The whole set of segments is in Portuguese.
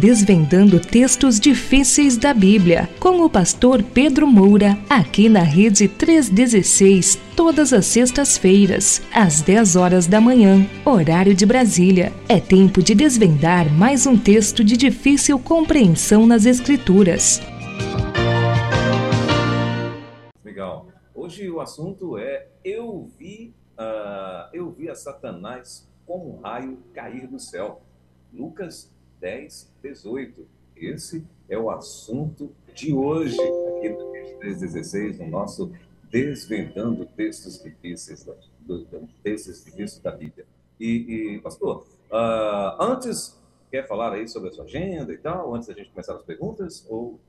Desvendando textos difíceis da Bíblia, com o pastor Pedro Moura, aqui na Rede 316, todas as sextas-feiras, às 10 horas da manhã, horário de Brasília. É tempo de desvendar mais um texto de difícil compreensão nas Escrituras. Legal. Hoje o assunto é Eu vi, uh, eu vi a Satanás como um raio cair do céu. Lucas 10, 18. Esse é o assunto de hoje, aqui no 316, no nosso Desvendando Textos Difíceis, do, do, textos difíceis da Bíblia. E, e pastor, uh, antes, quer falar aí sobre a sua agenda e tal, antes da gente começar as perguntas? Ou...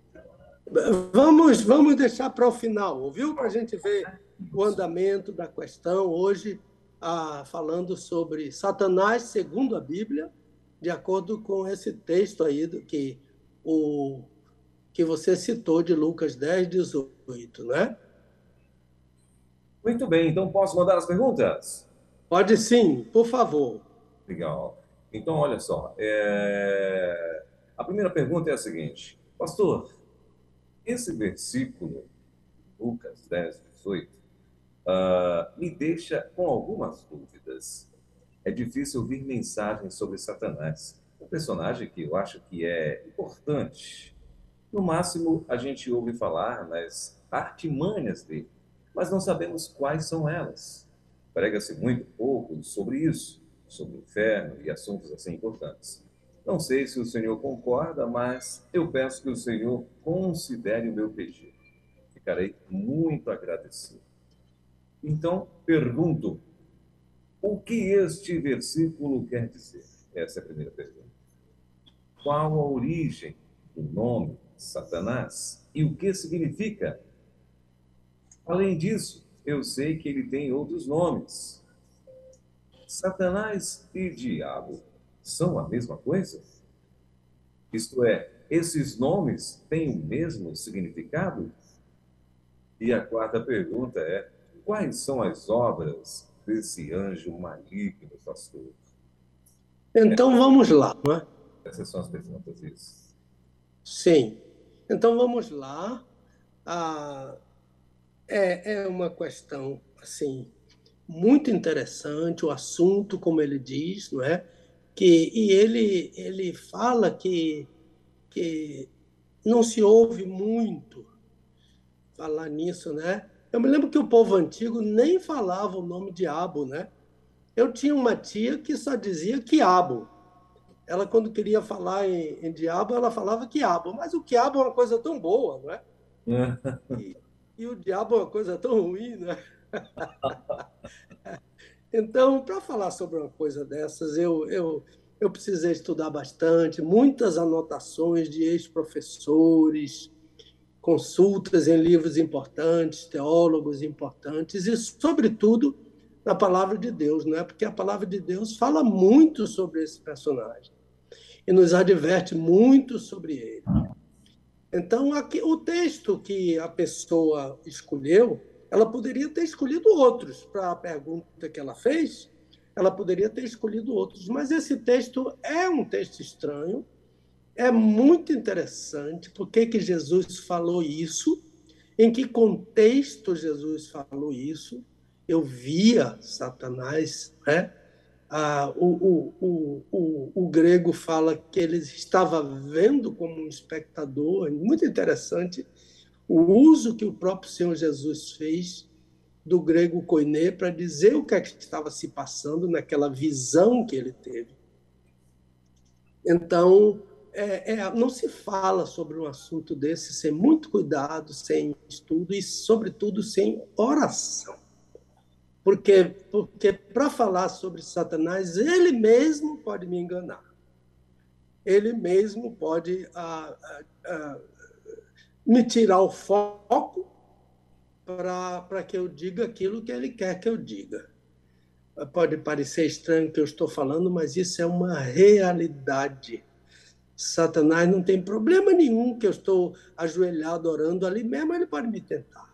Vamos, vamos deixar para o final, viu? Para a gente ver o andamento da questão hoje, ah, falando sobre Satanás segundo a Bíblia de acordo com esse texto aí do que, o, que você citou de Lucas 10, 18, né? Muito bem, então posso mandar as perguntas? Pode sim, por favor. Legal. Então, olha só. É... A primeira pergunta é a seguinte: Pastor, esse versículo, Lucas 10, 18, uh, me deixa com algumas dúvidas é difícil ouvir mensagens sobre Satanás. Um personagem que eu acho que é importante. No máximo, a gente ouve falar nas artimanhas dele, mas não sabemos quais são elas. Prega-se muito pouco sobre isso, sobre o inferno e assuntos assim importantes. Não sei se o senhor concorda, mas eu peço que o senhor considere o meu pedido. Ficarei muito agradecido. Então, pergunto: o que este versículo quer dizer? Essa é a primeira pergunta. Qual a origem do nome Satanás e o que significa? Além disso, eu sei que ele tem outros nomes. Satanás e diabo são a mesma coisa? Isto é, esses nomes têm o mesmo significado? E a quarta pergunta é: quais são as obras desse anjo maligno, pastor? Então vamos lá, não é? Essas são as perguntas, isso. Sim. Então vamos lá. Ah, é, é uma questão, assim, muito interessante, o assunto, como ele diz, não é? Que, e ele, ele fala que, que não se ouve muito falar nisso, né? Eu me lembro que o povo antigo nem falava o nome diabo, né? Eu tinha uma tia que só dizia quiabo. Ela, quando queria falar em, em diabo, ela falava quiabo. Mas o quiabo é uma coisa tão boa, não é? e, e o diabo é uma coisa tão ruim, né? então, para falar sobre uma coisa dessas, eu, eu, eu precisei estudar bastante, muitas anotações de ex-professores, consultas em livros importantes, teólogos importantes e, sobretudo, na palavra de Deus, não é? Porque a palavra de Deus fala muito sobre esse personagem e nos adverte muito sobre ele. Então, aqui, o texto que a pessoa escolheu, ela poderia ter escolhido outros para a pergunta que ela fez, ela poderia ter escolhido outros, mas esse texto é um texto estranho, é muito interessante porque que Jesus falou isso, em que contexto Jesus falou isso. Eu via Satanás, né? Ah, o, o, o, o, o grego fala que ele estava vendo como um espectador, muito interessante o uso que o próprio Senhor Jesus fez do grego koiné para dizer o que, é que estava se passando naquela visão que ele teve. Então, é, é, não se fala sobre um assunto desse sem muito cuidado, sem estudo e, sobretudo, sem oração. Porque porque para falar sobre Satanás, ele mesmo pode me enganar. Ele mesmo pode ah, ah, me tirar o foco para que eu diga aquilo que ele quer que eu diga. Pode parecer estranho que eu estou falando, mas isso é uma realidade Satanás não tem problema nenhum que eu estou ajoelhado orando ali mesmo, ele pode me tentar,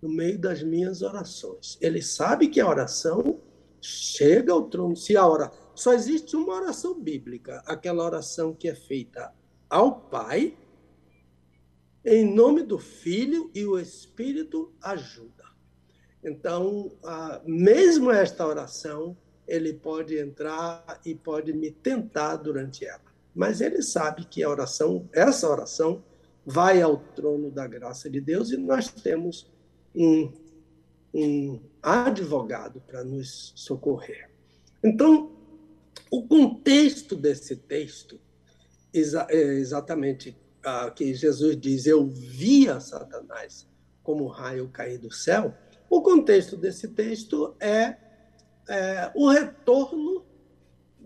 no meio das minhas orações. Ele sabe que a oração chega ao trono. Se a hora só existe uma oração bíblica, aquela oração que é feita ao Pai, em nome do Filho e o Espírito ajuda. Então, mesmo esta oração, ele pode entrar e pode me tentar durante ela. Mas ele sabe que a oração, essa oração, vai ao trono da graça de Deus e nós temos um, um advogado para nos socorrer. Então, o contexto desse texto é exatamente ah, que Jesus diz: Eu via Satanás como raio cair do céu. O contexto desse texto é é, o retorno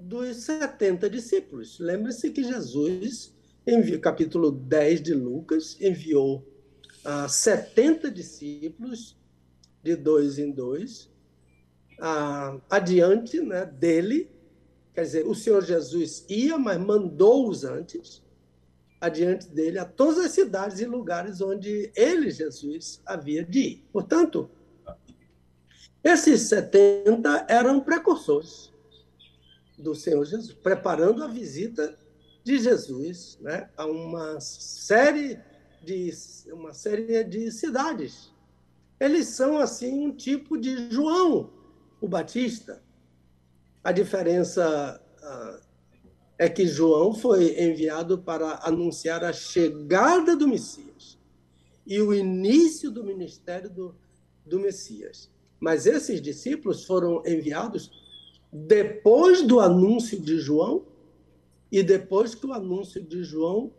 dos 70 discípulos. Lembre-se que Jesus, enviou, capítulo 10 de Lucas, enviou ah, 70 discípulos, de dois em dois, ah, adiante né, dele. Quer dizer, o Senhor Jesus ia, mas mandou-os antes, adiante dele, a todas as cidades e lugares onde ele, Jesus, havia de ir. Portanto, esses 70 eram precursores do Senhor Jesus, preparando a visita de Jesus né, a uma série de uma série de cidades. Eles são assim um tipo de João o Batista. A diferença ah, é que João foi enviado para anunciar a chegada do Messias e o início do ministério do, do Messias. Mas esses discípulos foram enviados depois do anúncio de João e depois que o anúncio de João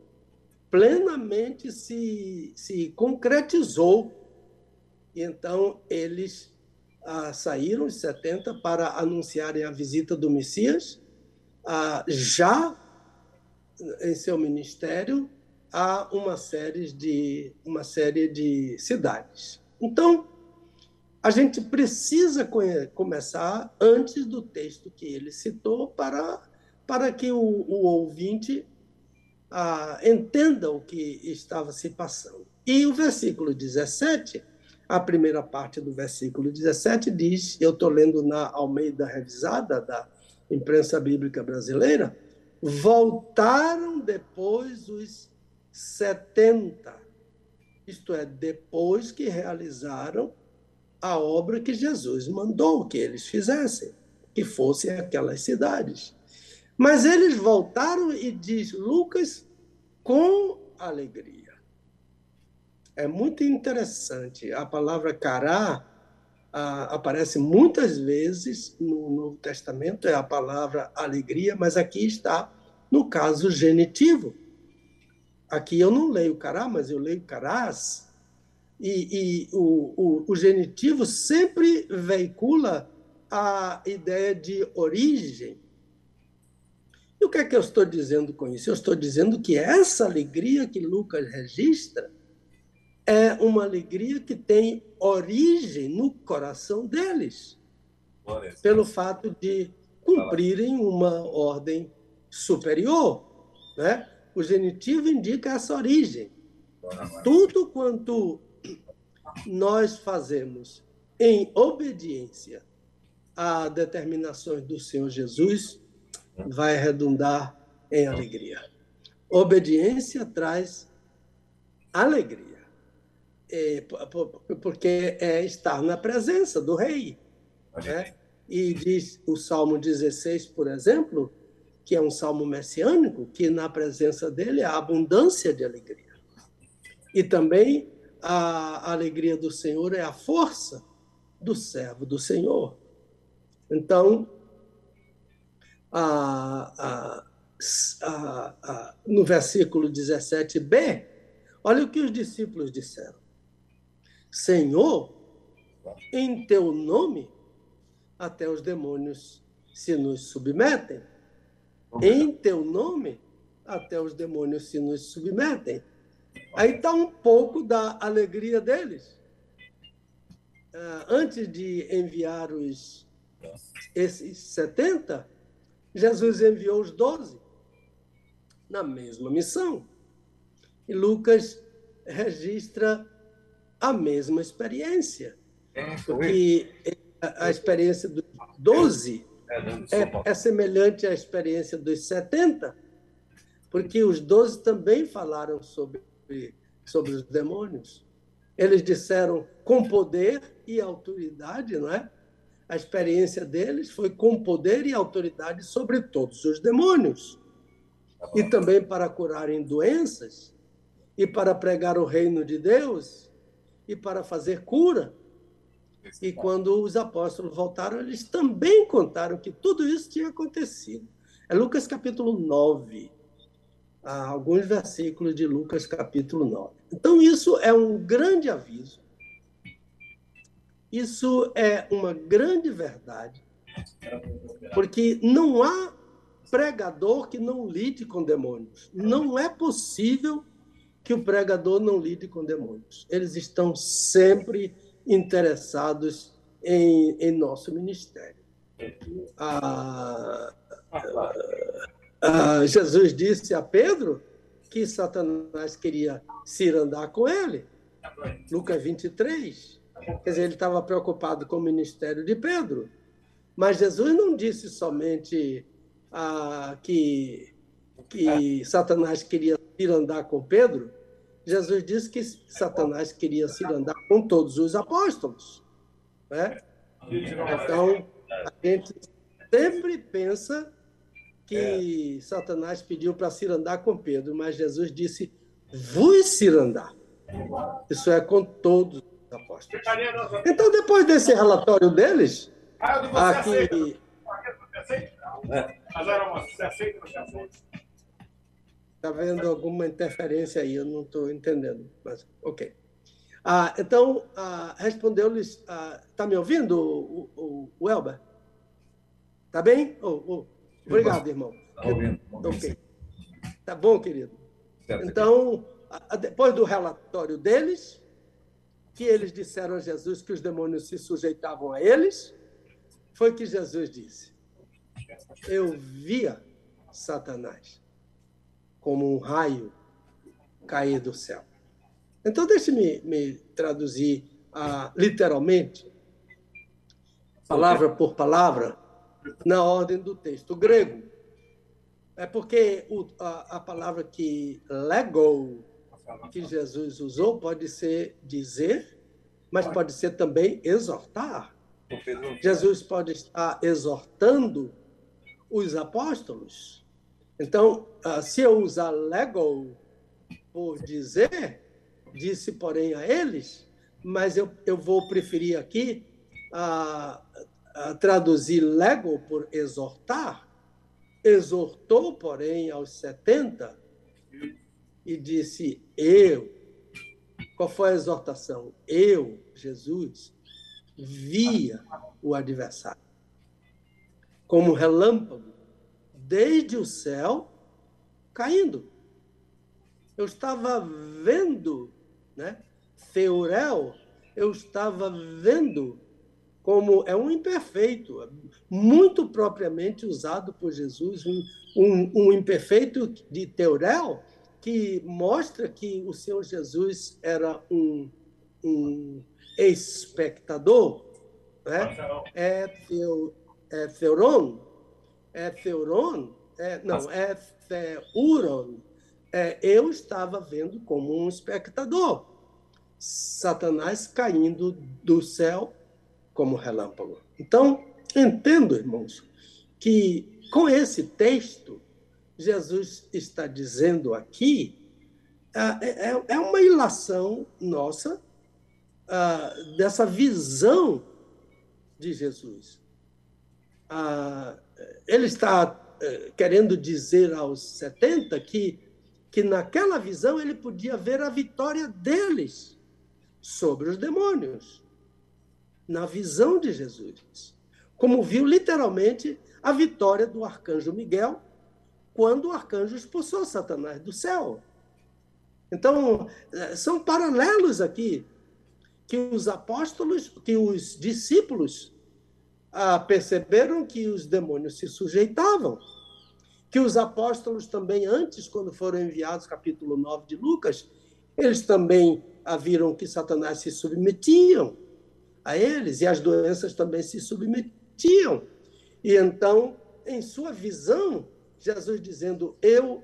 plenamente se, se concretizou. Então eles ah, saíram, os 70, para anunciarem a visita do Messias, ah, já em seu ministério, a uma série de, uma série de cidades. Então, a gente precisa começar antes do texto que ele citou para, para que o, o ouvinte ah, entenda o que estava se passando. E o versículo 17, a primeira parte do versículo 17 diz, eu estou lendo na Almeida Revisada da imprensa bíblica brasileira, voltaram depois os 70, isto é, depois que realizaram a obra que Jesus mandou que eles fizessem, que fossem aquelas cidades. Mas eles voltaram e diz Lucas com alegria. É muito interessante. A palavra cará aparece muitas vezes no Novo Testamento, é a palavra alegria, mas aqui está no caso genitivo. Aqui eu não leio cará, mas eu leio carás, e, e o, o, o genitivo sempre veicula a ideia de origem. E o que é que eu estou dizendo com isso? Eu estou dizendo que essa alegria que Lucas registra é uma alegria que tem origem no coração deles, pelo fato de cumprirem uma ordem superior. Né? O genitivo indica essa origem. Tudo quanto nós fazemos em obediência a determinações do Senhor Jesus, vai redundar em alegria. Obediência traz alegria, é, porque é estar na presença do Rei. Né? E diz o Salmo 16, por exemplo, que é um salmo messiânico, que na presença dele há abundância de alegria. E também a alegria do Senhor é a força do servo do Senhor. Então, a, a, a, no versículo 17b, olha o que os discípulos disseram: Senhor, em teu nome, até os demônios se nos submetem. Em teu nome, até os demônios se nos submetem. Aí está um pouco da alegria deles. Uh, antes de enviar os, esses 70, Jesus enviou os 12 na mesma missão. E Lucas registra a mesma experiência. É, porque a, experiência dos 12 é, é, é semelhante à experiência dos 70, porque os doze também falaram sobre, sobre os demônios. Eles disseram com poder e autoridade, não é? A experiência deles foi com poder e autoridade sobre todos os demônios. E também para curarem doenças, e para pregar o reino de Deus, e para fazer cura. E quando os apóstolos voltaram, eles também contaram que tudo isso tinha acontecido. É Lucas capítulo 9 alguns versículos de Lucas capítulo 9. Então, isso é um grande aviso, isso é uma grande verdade, porque não há pregador que não lide com demônios. Não é possível que o pregador não lide com demônios. Eles estão sempre interessados em, em nosso ministério. Ah, ah, Jesus disse a Pedro que Satanás queria se andar com ele. Lucas 23. Quer dizer, ele estava preocupado com o ministério de Pedro. Mas Jesus não disse somente ah, que, que Satanás queria ir andar com Pedro. Jesus disse que Satanás queria se andar com todos os apóstolos. Né? Então, a gente sempre pensa que é. Satanás pediu para cirandar com Pedro, mas Jesus disse: vos cirandar. Isso é com todos os apóstolos. Então, depois desse relatório deles, aqui. Está vendo alguma interferência aí? Eu não estou entendendo, mas ok. Ah, então, ah, respondeu-lhes. Está ah, me ouvindo, o, o, o Elber? Está bem? Oh, oh. Obrigado, irmão. Tá ouvindo. Ok. Tá bom, querido. Então, depois do relatório deles, que eles disseram a Jesus que os demônios se sujeitavam a eles, foi que Jesus disse: Eu via Satanás como um raio cair do céu. Então, deixe-me me traduzir ah, literalmente, palavra por palavra, na ordem do texto grego. É porque o, a, a, palavra que lego, que Jesus usou, pode ser dizer, mas pode ser também exortar. Jesus pode estar exortando os apóstolos. Então, ah, se eu usar lego por dizer, disse, porém, a eles, mas eu, eu vou preferir aqui a traduzir lego por exortar, exortou, porém, aos 70 e disse: Eu. Qual foi a exortação? Eu, Jesus, via o adversário como relâmpago desde o céu caindo. Eu estava vendo, né? Theorel, eu estava vendo como é um imperfeito, muito propriamente usado por Jesus, um, um, um imperfeito de teorel, que mostra que o Senhor Jesus era um, um espectador, né? é, teo, é theuron, é theuron, é, não, é theuron, é, eu estava vendo como um espectador, Satanás caindo do céu como relâmpago. Então, entendo, irmãos, que com esse texto, Jesus está dizendo aqui, ah, é, é, é uma ilação nossa ah, dessa visão de Jesus. Ah, ele está eh, querendo dizer aos 70 que, que naquela visão ele podia ver a vitória deles sobre os demônios na visão de Jesus, como viu literalmente a vitória do arcanjo Miguel quando o arcanjo expulsou Satanás do céu. Então, eh, são paralelos aqui que os apóstolos, que os discípulos ah, perceberam que os demônios se sujeitavam, que os apóstolos também, antes, quando foram enviados, capítulo 9 de Lucas, eles também viram que Satanás se submetiam a eles e as doenças também se submetiam. E então, em sua visão, Jesus dizendo: Eu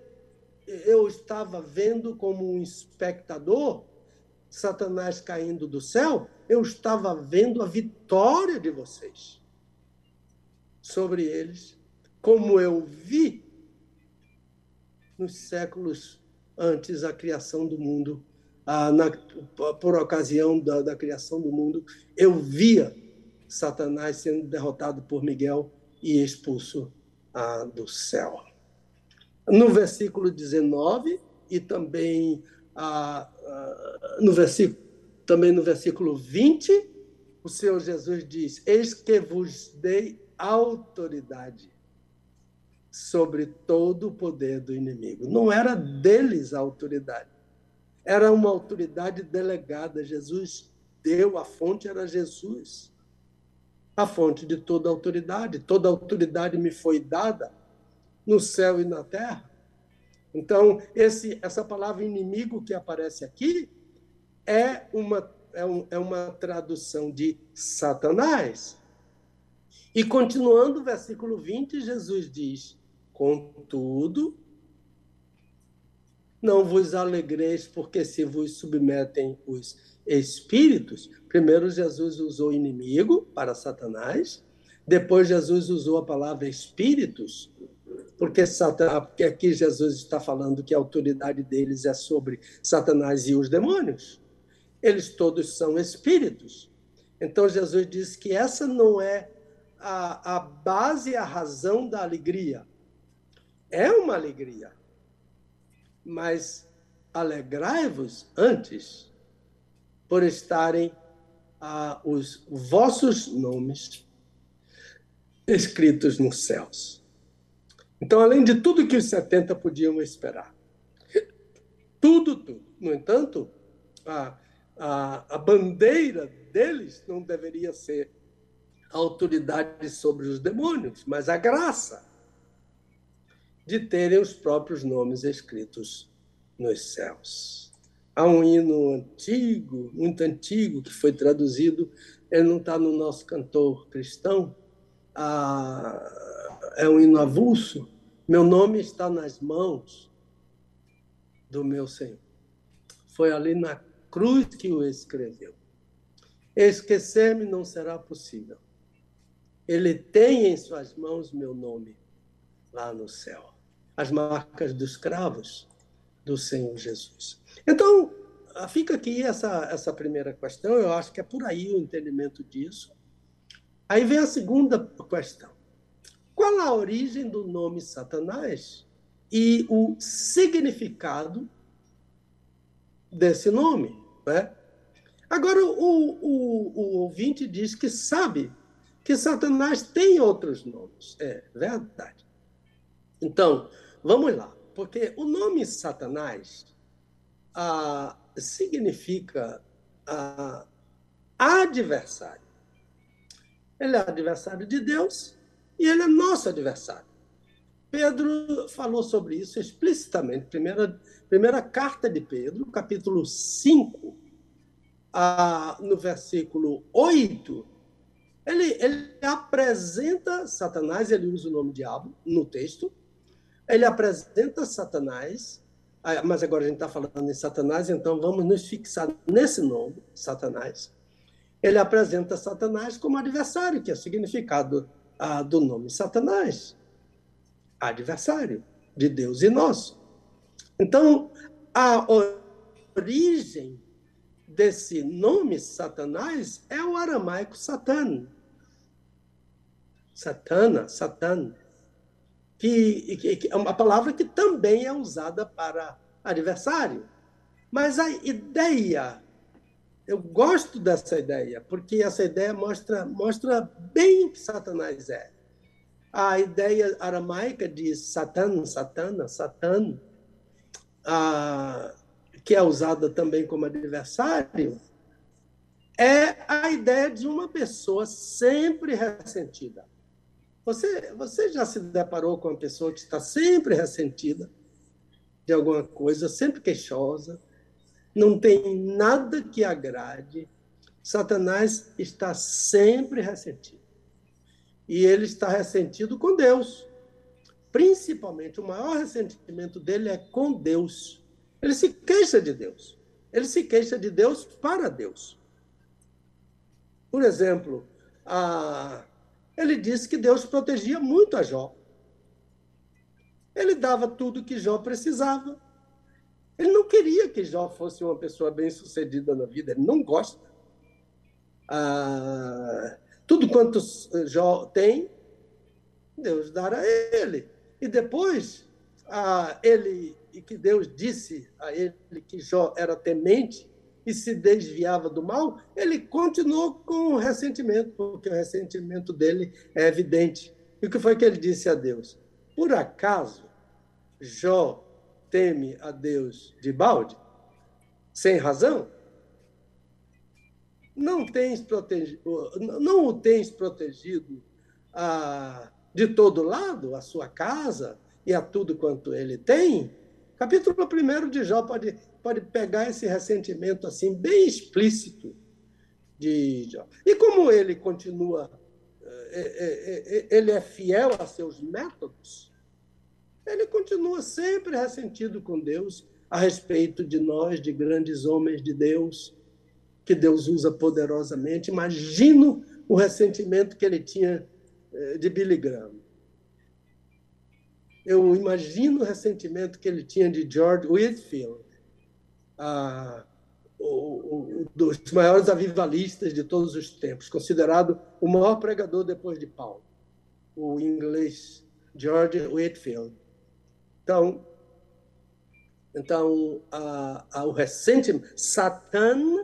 eu estava vendo como um espectador Satanás caindo do céu, eu estava vendo a vitória de vocês sobre eles, como eu vi nos séculos antes da criação do mundo, ah, na, por ocasião da, da criação do mundo, eu via Satanás sendo derrotado por Miguel e expulso ah, do céu. No versículo 19 e também ah, ah, no versículo, também no versículo 20, o Senhor Jesus diz: Eis que vos dei autoridade sobre todo o poder do inimigo. Não era deles a autoridade, era uma autoridade delegada. Jesus deu, a fonte era Jesus. A fonte de toda autoridade. Toda autoridade me foi dada no céu e na terra. Então, esse, essa palavra inimigo que aparece aqui é uma, é, um, é uma tradução de Satanás. E continuando o versículo 20, Jesus diz: Contudo, não vos alegreis, porque se vos submetem os espíritos. Primeiro, Jesus usou inimigo para Satanás. Depois, Jesus usou a palavra espíritos porque, Satanás, porque aqui Jesus está falando que a autoridade deles é sobre Satanás e os demônios. Eles todos são espíritos. Então Jesus diz que essa não é a, a base, a razão da alegria. É uma alegria, mas alegrai-vos antes por estarem ah, os vossos nomes escritos nos céus. Então, além de tudo que os 70 podiam esperar. Tudo, tudo. No entanto, a, a, a bandeira deles não deveria ser a autoridade sobre os demônios, mas a graça de terem os próprios nomes escritos nos céus. Há um hino antigo, muito antigo, que foi traduzido, ele não está no nosso cantor cristão, é um hino avulso, meu nome está nas mãos do meu Senhor. Foi ali na cruz que o escreveu. Esquecer-me não será possível. Ele tem em suas mãos meu nome lá no céu. As marcas dos cravos do Senhor Jesus. Então, fica aqui essa, essa primeira questão. Eu acho que é por aí o entendimento disso. Aí vem a segunda questão. Qual a origem do nome Satanás e o significado desse nome? Né? Agora, o, o, o ouvinte diz que sabe que Satanás tem outros nomes. É verdade. Então, vamos lá. Porque o nome Satanás ah, significa ah, adversário. Ele é adversário de Deus e ele é nosso adversário. Pedro falou sobre isso explicitamente. Primeira, primeira carta de Pedro, capítulo 5, a, no versículo 8, ele, ele apresenta Satanás, ele usa o nome diabo no texto, ele apresenta Satanás, ah, mas agora a gente está falando em Satanás, então vamos nos fixar nesse nome, Satanás. Ele apresenta Satanás como adversário, que é o significado ah, do nome Satanás, adversário de Deus e nosso. Então, a origem desse nome Satanás é o aramaico Satan. Satana, Satan, que, que, que, é uma palavra que também é usada para adversário. Mas a ideia eu gosto dessa ideia, porque essa ideia mostra, mostra bem o que Satanás é. A ideia aramaica de Satan, Satana, Satan, a, que é usada também como adversário, é a ideia de uma pessoa sempre ressentida. Você, você já se deparou com uma pessoa que está sempre ressentida de alguma coisa, sempre queixosa, não tem nada que agrade. Satanás está sempre ressentido. E ele está ressentido com Deus. principalmente, o maior ressentimento dele é com Deus. Ele se queixa de Deus. Ele se queixa de Deus para Deus. Por exemplo, a... ele disse que Deus protegia muito a Jó. Ele dava tudo que Jó precisava. Ele não queria que Jó fosse uma pessoa bem-sucedida na vida, ele não gosta. Ah, tudo quanto Jó tem, Deus dará a ele. E depois, ah, ele e que Deus disse a ele que Jó era temente e se desviava do mal, ele continuou com o ressentimento, porque o ressentimento dele é evidente. E o que foi que ele disse a Deus? Por acaso Jó teme a Deus de balde? Sem razão? Não, tens protegido, não o tens protegido a, de todo lado, a sua casa e a tudo quanto ele tem? Capítulo 1 de Jó pode, pode pegar esse ressentimento assim, bem explícito de. E como ele continua, é, é, é, ele é fiel a seus métodos, ele continua sempre ressentido com Deus a respeito de nós, de grandes homens de Deus, que Deus usa poderosamente. Imagino o ressentimento que ele tinha de Billy Graham eu imagino o ressentimento que ele tinha de George Whitfield, a, o, o, dos maiores avivalistas de todos os tempos, considerado o maior pregador depois de Paulo, o inglês George Whitfield. Então, então a, a, o ressentimento, Satã,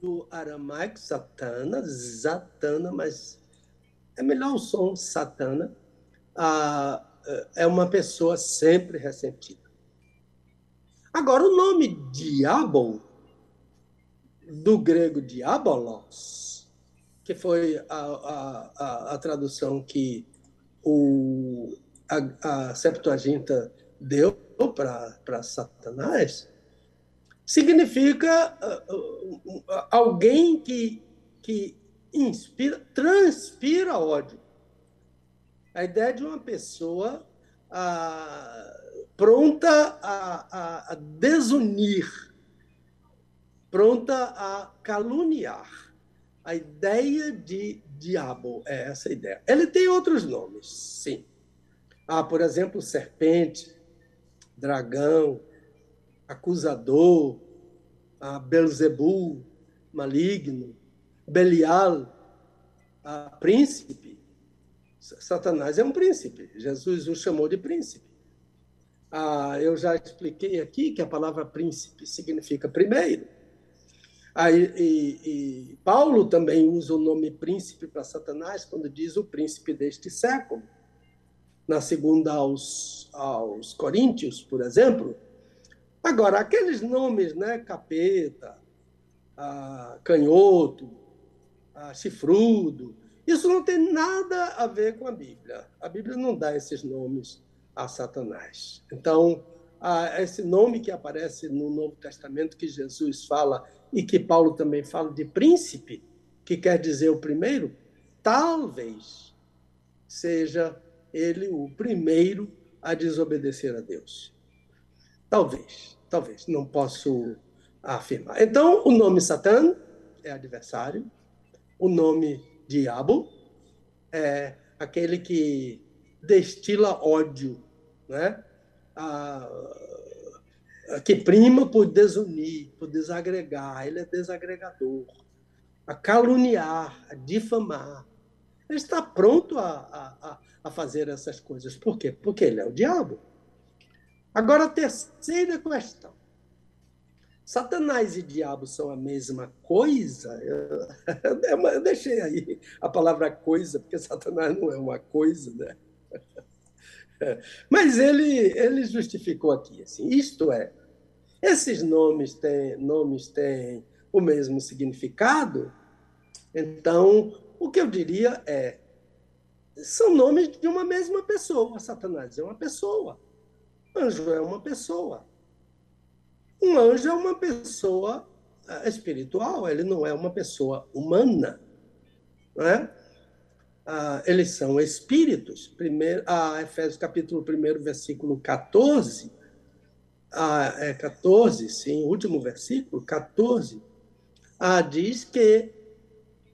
do aramaico, Satana, Zatana, mas é melhor o som Satana, a, é uma pessoa sempre ressentida. Agora, o nome diabo, do grego diabolos, que foi a, a, a, a tradução que o, a, a Septuaginta deu para Satanás, significa uh, uh, alguém que, que inspira, transpira ódio. A ideia de uma pessoa ah, pronta a, a, desunir, pronta a caluniar. A ideia de diabo é essa ideia. Ele tem outros nomes, sim. Ah, por exemplo, serpente, dragão, acusador, ah, Belzebu, maligno, Belial, ah, príncipe. Satanás é um príncipe. Jesus o chamou de príncipe. Ah, eu já expliquei aqui que a palavra príncipe significa primeiro. Ah, e, e, Paulo também usa o nome príncipe para Satanás quando diz o príncipe deste século. Na segunda aos, aos Coríntios, por exemplo. Agora, aqueles nomes, né, capeta, ah, canhoto, ah, chifrudo, isso não tem nada a ver com a Bíblia. A Bíblia não dá esses nomes a Satanás. Então, esse nome que aparece no Novo Testamento, que Jesus fala e que Paulo também fala de príncipe, que quer dizer o primeiro, talvez seja ele o primeiro a desobedecer a Deus. Talvez, talvez, não posso afirmar. Então, o nome Satã é adversário, o nome diabo, é aquele que destila ódio, né? A, que prima por desunir, por desagregar, ele é desagregador, a caluniar, a difamar. Ele está pronto a, a, a fazer essas coisas. Por quê? Porque ele é o diabo. Agora, a terceira questão. Satanás e diabo são a mesma coisa? Eu, eu, deixei aí a palavra coisa, porque Satanás não é uma coisa, né? Mas ele, ele justificou aqui, assim, isto é, esses nomes têm, nomes têm o mesmo significado, então o que eu diria é, são nomes de uma mesma pessoa. Satanás é uma pessoa, anjo é uma pessoa. Um anjo é uma pessoa eh, espiritual, ele não é uma pessoa humana. Não é? Ah, eles são espíritos. Primeiro, ah, Efésios capítulo 1, versículo 14, ah, é 14, sim, último versículo, 14, ah, diz que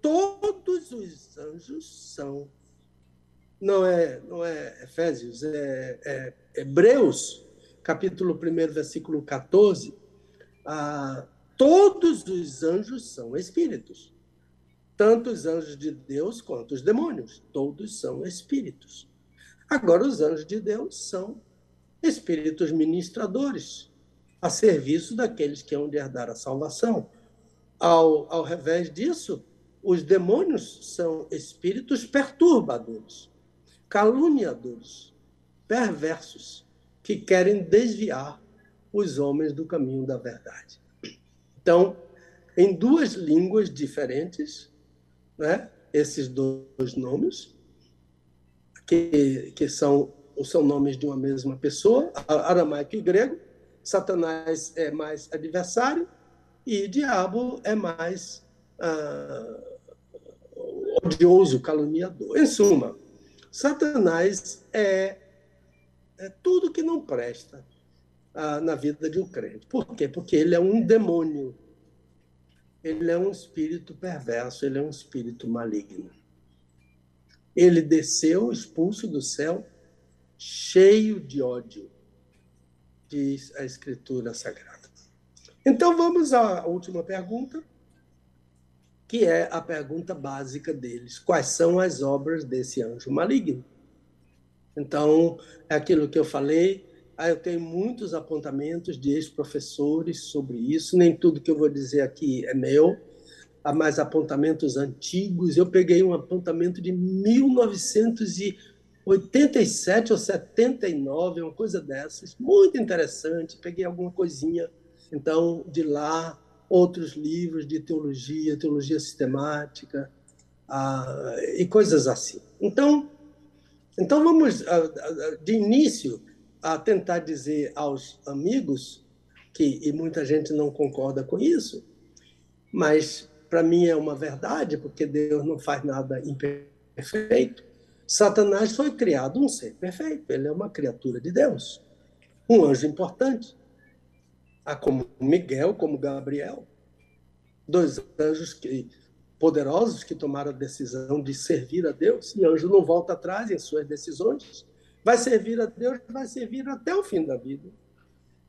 todos os anjos são. Não é, não é Efésios, é, é Hebreus, capítulo 1, versículo 14. Ah, todos os anjos são espíritos tanto os anjos de Deus quanto os demônios. Todos são espíritos. Agora, os anjos de Deus são espíritos ministradores, a serviço daqueles que hão de herdar a salvação. Ao, ao revés disso, os demônios são espíritos perturbadores, caluniadores, perversos, que querem desviar os homens do caminho da verdade. Então, em duas línguas diferentes, né? esses dois nomes, que, que são, são nomes de uma mesma pessoa, aramaico e grego. Satanás é mais adversário e diabo é mais ah, odioso, caluniador. Em suma, Satanás é, é tudo que não presta ah, na vida de um crente. Por quê? Porque ele é um demônio ele é um espírito perverso, ele é um espírito maligno. Ele desceu expulso do céu, cheio de ódio, diz a Escritura Sagrada. Então vamos à última pergunta, que é a pergunta básica deles: quais são as obras desse anjo maligno? Então, é aquilo que eu falei, ah, eu tenho muitos apontamentos de ex-professores sobre isso, nem tudo que eu vou dizer aqui é meu, há mais apontamentos antigos. Eu peguei um apontamento de 1987 ou 79, uma coisa dessas, muito interessante. Peguei alguma coisinha, então, de lá, outros livros de teologia, teologia sistemática, ah, e coisas assim. Então, então vamos, ah, ah, de início, a tentar dizer aos amigos, que e muita gente não concorda com isso, mas para mim é uma verdade, porque Deus não faz nada imperfeito. Satanás foi criado um ser perfeito, ele é uma criatura de Deus, um anjo importante, ah, como Miguel, como Gabriel, dois anjos que, poderosos que tomaram a decisão de servir a Deus, e anjo não volta atrás em suas decisões vai servir a Deus, vai servir até o fim da vida.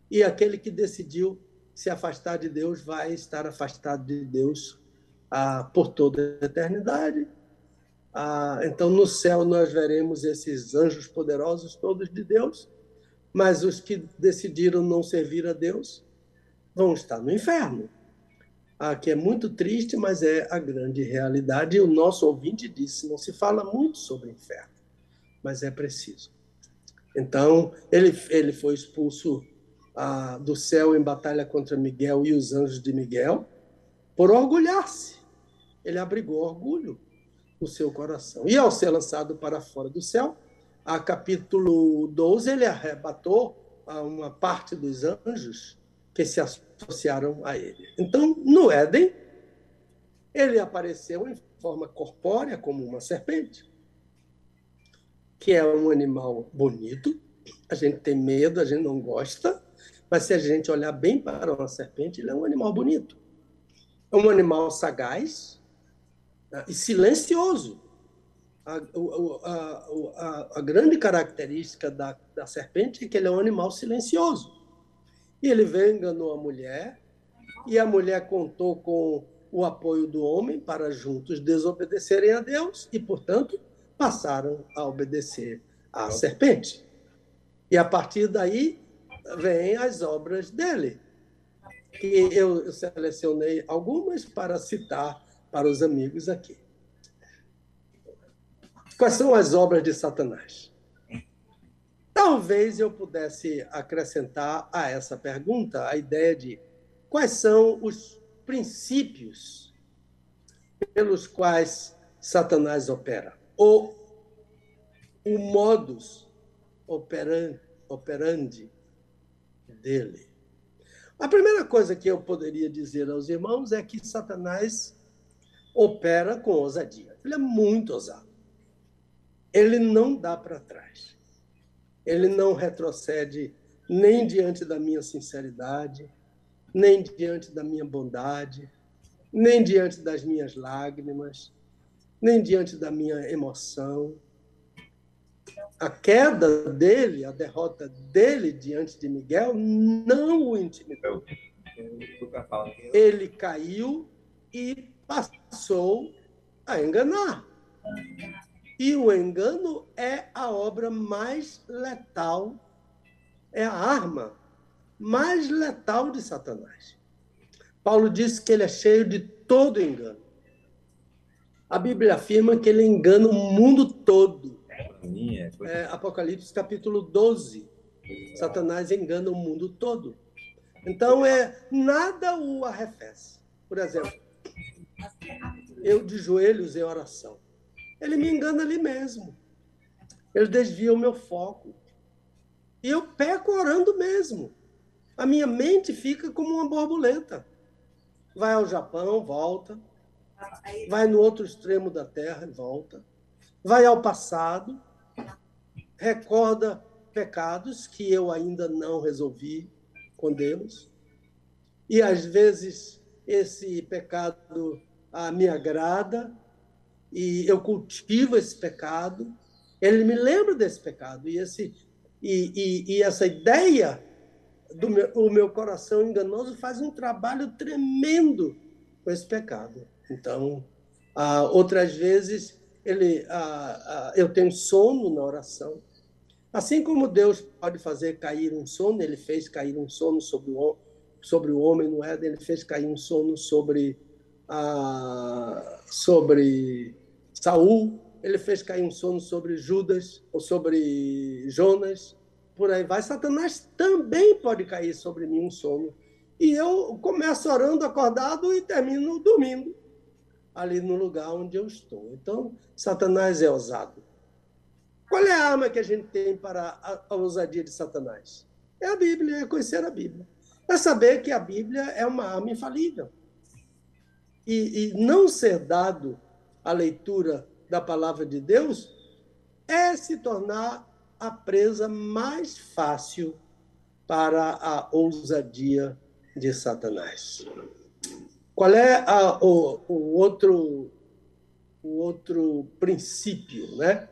E aquele que decidiu se afastar de Deus vai estar afastado de Deus ah, por toda a eternidade. Ah, então, no céu, nós veremos esses anjos poderosos todos de Deus, mas os que decidiram não servir a Deus vão estar no inferno. Ah, que é muito triste, mas é a grande realidade. E o nosso ouvinte disse: não se fala muito sobre inferno, mas é preciso. Então, ele, ele foi expulso ah, do céu em batalha contra Miguel e os anjos de Miguel por orgulhar-se. Ele abrigou orgulho no seu coração. E ao ser lançado para fora do céu, a capítulo 12, ele arrebatou uma parte dos anjos que se associaram a ele. Então, no Éden, ele apareceu em forma corpórea como uma serpente que é um animal bonito, a gente tem medo, a gente não gosta, mas se a gente olhar bem para uma serpente, ele é um animal bonito. É um animal sagaz né, e silencioso. A, a, a, a, grande característica da, da serpente é que ele é um animal silencioso. E ele veio enganou a mulher, e a mulher contou com o apoio do homem para juntos desobedecerem a Deus, e, portanto, passaram a obedecer à serpente. E a partir daí vêm as obras dele, que eu selecionei algumas para citar para os amigos aqui. Quais são as obras de Satanás? Talvez eu pudesse acrescentar a essa pergunta a ideia de quais são os princípios pelos quais Satanás opera o, o modus operandi dele. A primeira coisa que eu poderia dizer aos irmãos é que Satanás opera com ousadia. Ele é muito ousado. ele não dá para trás. Ele não retrocede nem diante da minha sinceridade, nem diante da minha bondade, nem diante das minhas lágrimas, nem diante da minha emoção. A queda dele, a derrota dele diante de Miguel, não o intimidou. Ele caiu e passou a enganar. E o engano é a obra mais letal, é a arma mais letal de Satanás. Paulo disse que ele é cheio de todo engano. A Bíblia afirma que ele engana o mundo todo. É, Apocalipse capítulo 12. Satanás engana o mundo todo. Então, é nada o arrefece. Por exemplo, eu de joelhos em oração. Ele me engana ali mesmo. Ele desvia o meu foco. E eu peco orando mesmo. A minha mente fica como uma borboleta. Vai ao Japão, volta. Vai no outro extremo da Terra e volta. Vai ao passado, recorda pecados que eu ainda não resolvi com Deus. E às vezes esse pecado ah, me agrada e eu cultivo esse pecado. Ele me lembra desse pecado e esse e, e, e essa ideia do meu, o meu coração enganoso faz um trabalho tremendo com esse pecado. Então, ah, outras vezes ele, ah, ah, eu tenho sono na oração. Assim como Deus pode fazer cair um sono, ele fez cair um sono sobre o, sobre o homem no Éden, ele fez cair um sono sobre, ah, sobre Saul, ele fez cair um sono sobre Judas, ou sobre Jonas, por aí vai, Satanás também pode cair sobre mim um sono. E eu começo orando acordado e termino dormindo ali no lugar onde eu estou. Então, Satanás é ousado. Qual é a arma que a gente tem para a, ousadia de Satanás? É a Bíblia, é conhecer a Bíblia. É saber que a Bíblia é uma arma infalível. E, e não ser dado a leitura da palavra de Deus é se tornar a presa mais fácil para a ousadia de Satanás. Qual é a, o, o, outro, o outro princípio, né?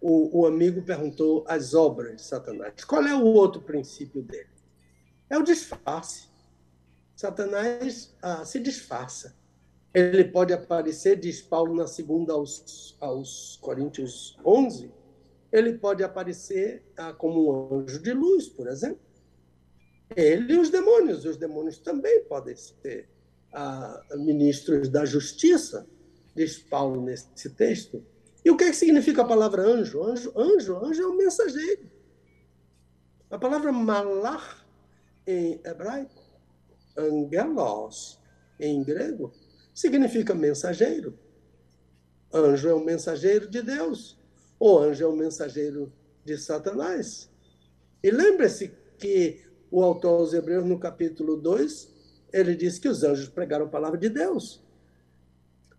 O, o, amigo perguntou as obras de Satanás. Qual é o outro princípio dele? É o disfarce. Satanás ah, se disfarça. Ele pode aparecer, diz Paulo na segunda aos, aos Coríntios 11, ele pode aparecer ah, como um anjo de luz, por exemplo. Ele e os demônios. Os demônios também podem ser ah, ministros da justiça, diz Paulo nesse texto. E o que, é que significa a palavra anjo? Anjo, anjo, anjo é um mensageiro. A palavra malar em hebraico, angelos em grego, significa mensageiro. Anjo é um mensageiro de Deus. O anjo é o mensageiro de Satanás. E lembre-se que o autor aos Hebreus, no capítulo 2, ele diz que os anjos pregaram a palavra de Deus.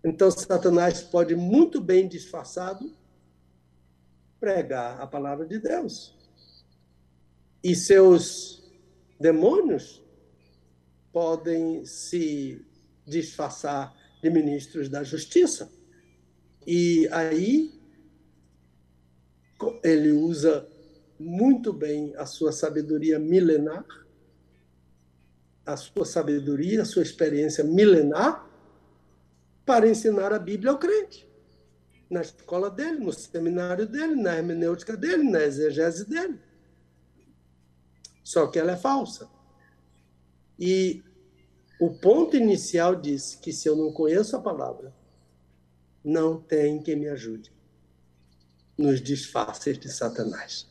Então, Satanás pode muito bem disfarçado pregar a palavra de Deus. E seus demônios podem se disfarçar de ministros da justiça. E aí ele usa muito bem a sua sabedoria milenar, a sua sabedoria, a sua experiência milenar, para ensinar a Bíblia ao crente. Na escola dele, no seminário dele, na hermenêutica dele, na exegese dele. Só que ela é falsa. E o ponto inicial diz que se eu não conheço a palavra, não tem quem me ajude nos disfarces de Satanás.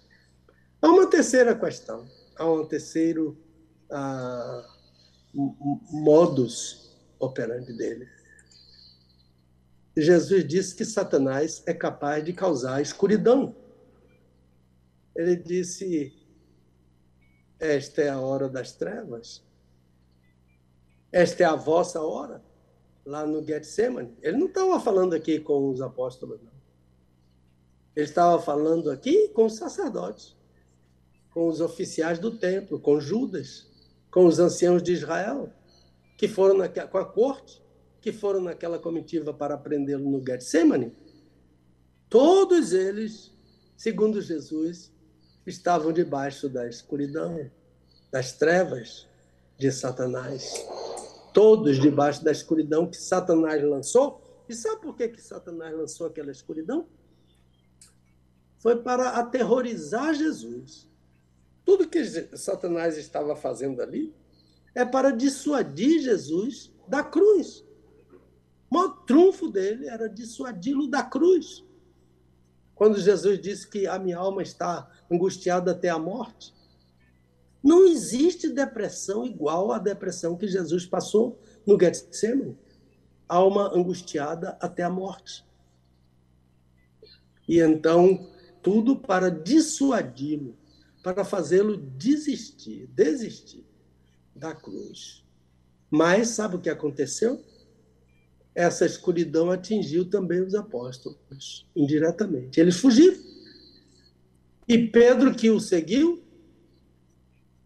Há uma terceira questão, há um terceiro ah, modus operandi dele. Jesus disse que Satanás é capaz de causar escuridão. Ele disse: Esta é a hora das trevas. Esta é a vossa hora, lá no Getsemane. Ele não estava falando aqui com os apóstolos, não. Ele estava falando aqui com os sacerdotes, com os oficiais do templo, com Judas, com os anciãos de Israel, que foram naquela, com a corte, que foram naquela comitiva para prendê-lo no Getsemane. Todos eles, segundo Jesus, estavam debaixo da escuridão, das trevas de Satanás. Todos debaixo da escuridão que Satanás lançou. E sabe por que, que Satanás lançou aquela escuridão? Foi para aterrorizar Jesus. Tudo que Satanás estava fazendo ali é para dissuadir Jesus da cruz. O maior trunfo dele era dissuadi-lo da cruz. Quando Jesus disse que a minha alma está angustiada até a morte, não existe depressão igual à depressão que Jesus passou no Getsemane. Alma angustiada até a morte. E então, tudo para dissuadi-lo, para fazê-lo desistir, desistir da cruz. Mas sabe o que aconteceu? Essa escuridão atingiu também os apóstolos, indiretamente. Eles fugiram. E Pedro, que o seguiu,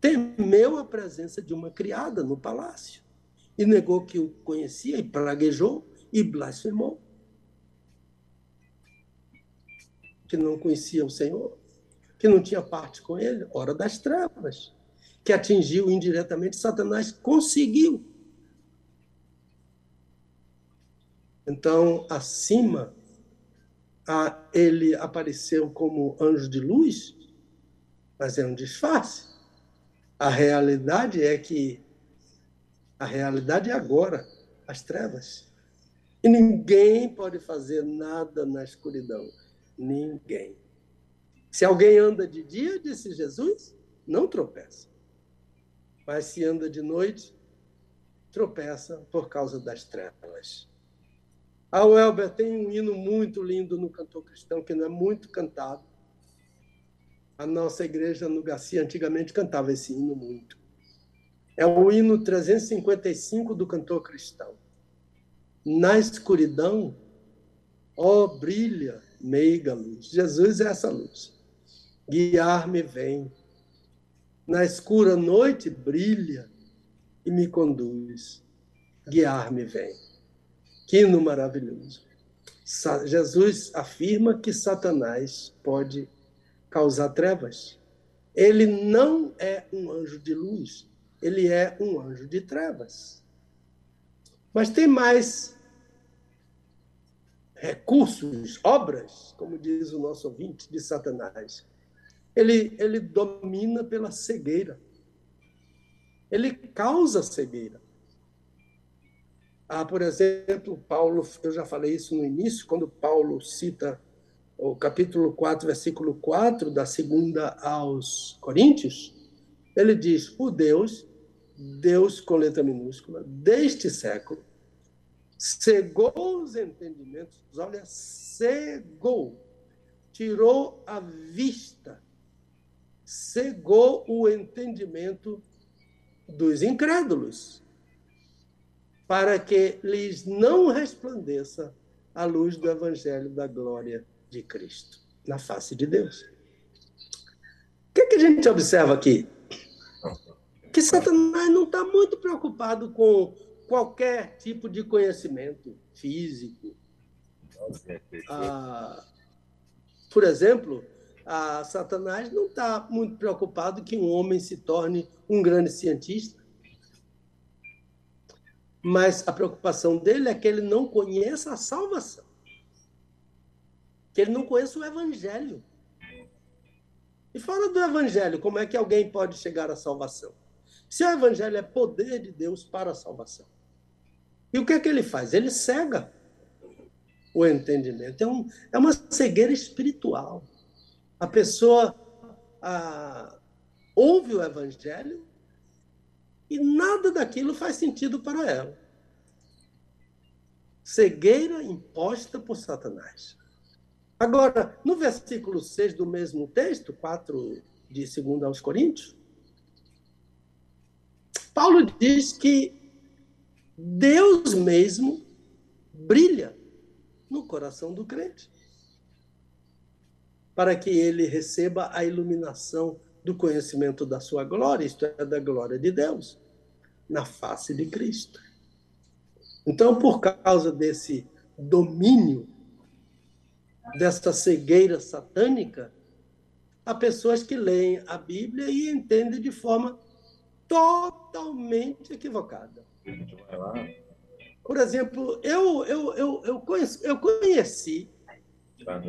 temeu a presença de uma criada no palácio e negou que o conhecia e praguejou e blasfemou. Que não conhecia o Senhor, que não tinha parte com ele, hora das trevas, que atingiu indiretamente, Satanás conseguiu. Então, acima, a, ele apareceu como anjo de luz, mas é um disfarce. A realidade é que a realidade é agora, as trevas. E ninguém pode fazer nada na escuridão. Ninguém. Se alguém anda de dia, disse Jesus, não tropeça. Mas se anda de noite, tropeça por causa das trevas. A Welber tem um hino muito lindo no cantor cristão, que não é muito cantado, a nossa igreja no Garcia antigamente cantava esse hino muito. É o hino 355 do cantor cristão. Na escuridão, ó brilha meiga luz. Jesus é essa luz. Guiar-me vem. Na escura noite brilha e me conduz. Guiar-me vem. Que hino maravilhoso. Jesus afirma que Satanás pode causar trevas. Ele não é um anjo de luz, ele é um anjo de trevas. Mas tem mais recursos, obras, como diz o nosso ouvinte, de Satanás. Ele, ele domina pela cegueira. Ele causa cegueira. Ah, por exemplo, Paulo, eu já falei isso no início, quando Paulo cita o capítulo 4, versículo 4, da segunda aos Coríntios, ele diz: O Deus, Deus com letra minúscula, deste século, cegou os entendimentos, olha, cegou, tirou a vista, cegou o entendimento dos incrédulos, para que lhes não resplandeça a luz do evangelho da glória de Cristo na face de Deus. O que, que a gente observa aqui? Que Satanás não está muito preocupado com qualquer tipo de conhecimento físico. Ah, por exemplo, a Satanás não está muito preocupado que um homem se torne um grande cientista. Mas a preocupação dele é que ele não conheça a salvação que ele não conhece o Evangelho. E fora do Evangelho, como é que alguém pode chegar à salvação? Se o Evangelho é poder de Deus para a salvação. E o que é que ele faz? Ele cega o entendimento. É, um, é uma cegueira espiritual. A pessoa a, ouve o Evangelho e nada daquilo faz sentido para ela. Cegueira imposta por Satanás. Agora, no versículo 6 do mesmo texto, 4 de 2 aos Coríntios, Paulo diz que Deus mesmo brilha no coração do crente. Para que ele receba a iluminação do conhecimento da sua glória, isto é, da glória de Deus, na face de Cristo. Então, por causa desse domínio, dessa cegueira satânica, há pessoas que leem a Bíblia e entendem de forma totalmente equivocada. Por exemplo, eu, eu, eu, eu, conheci, eu conheci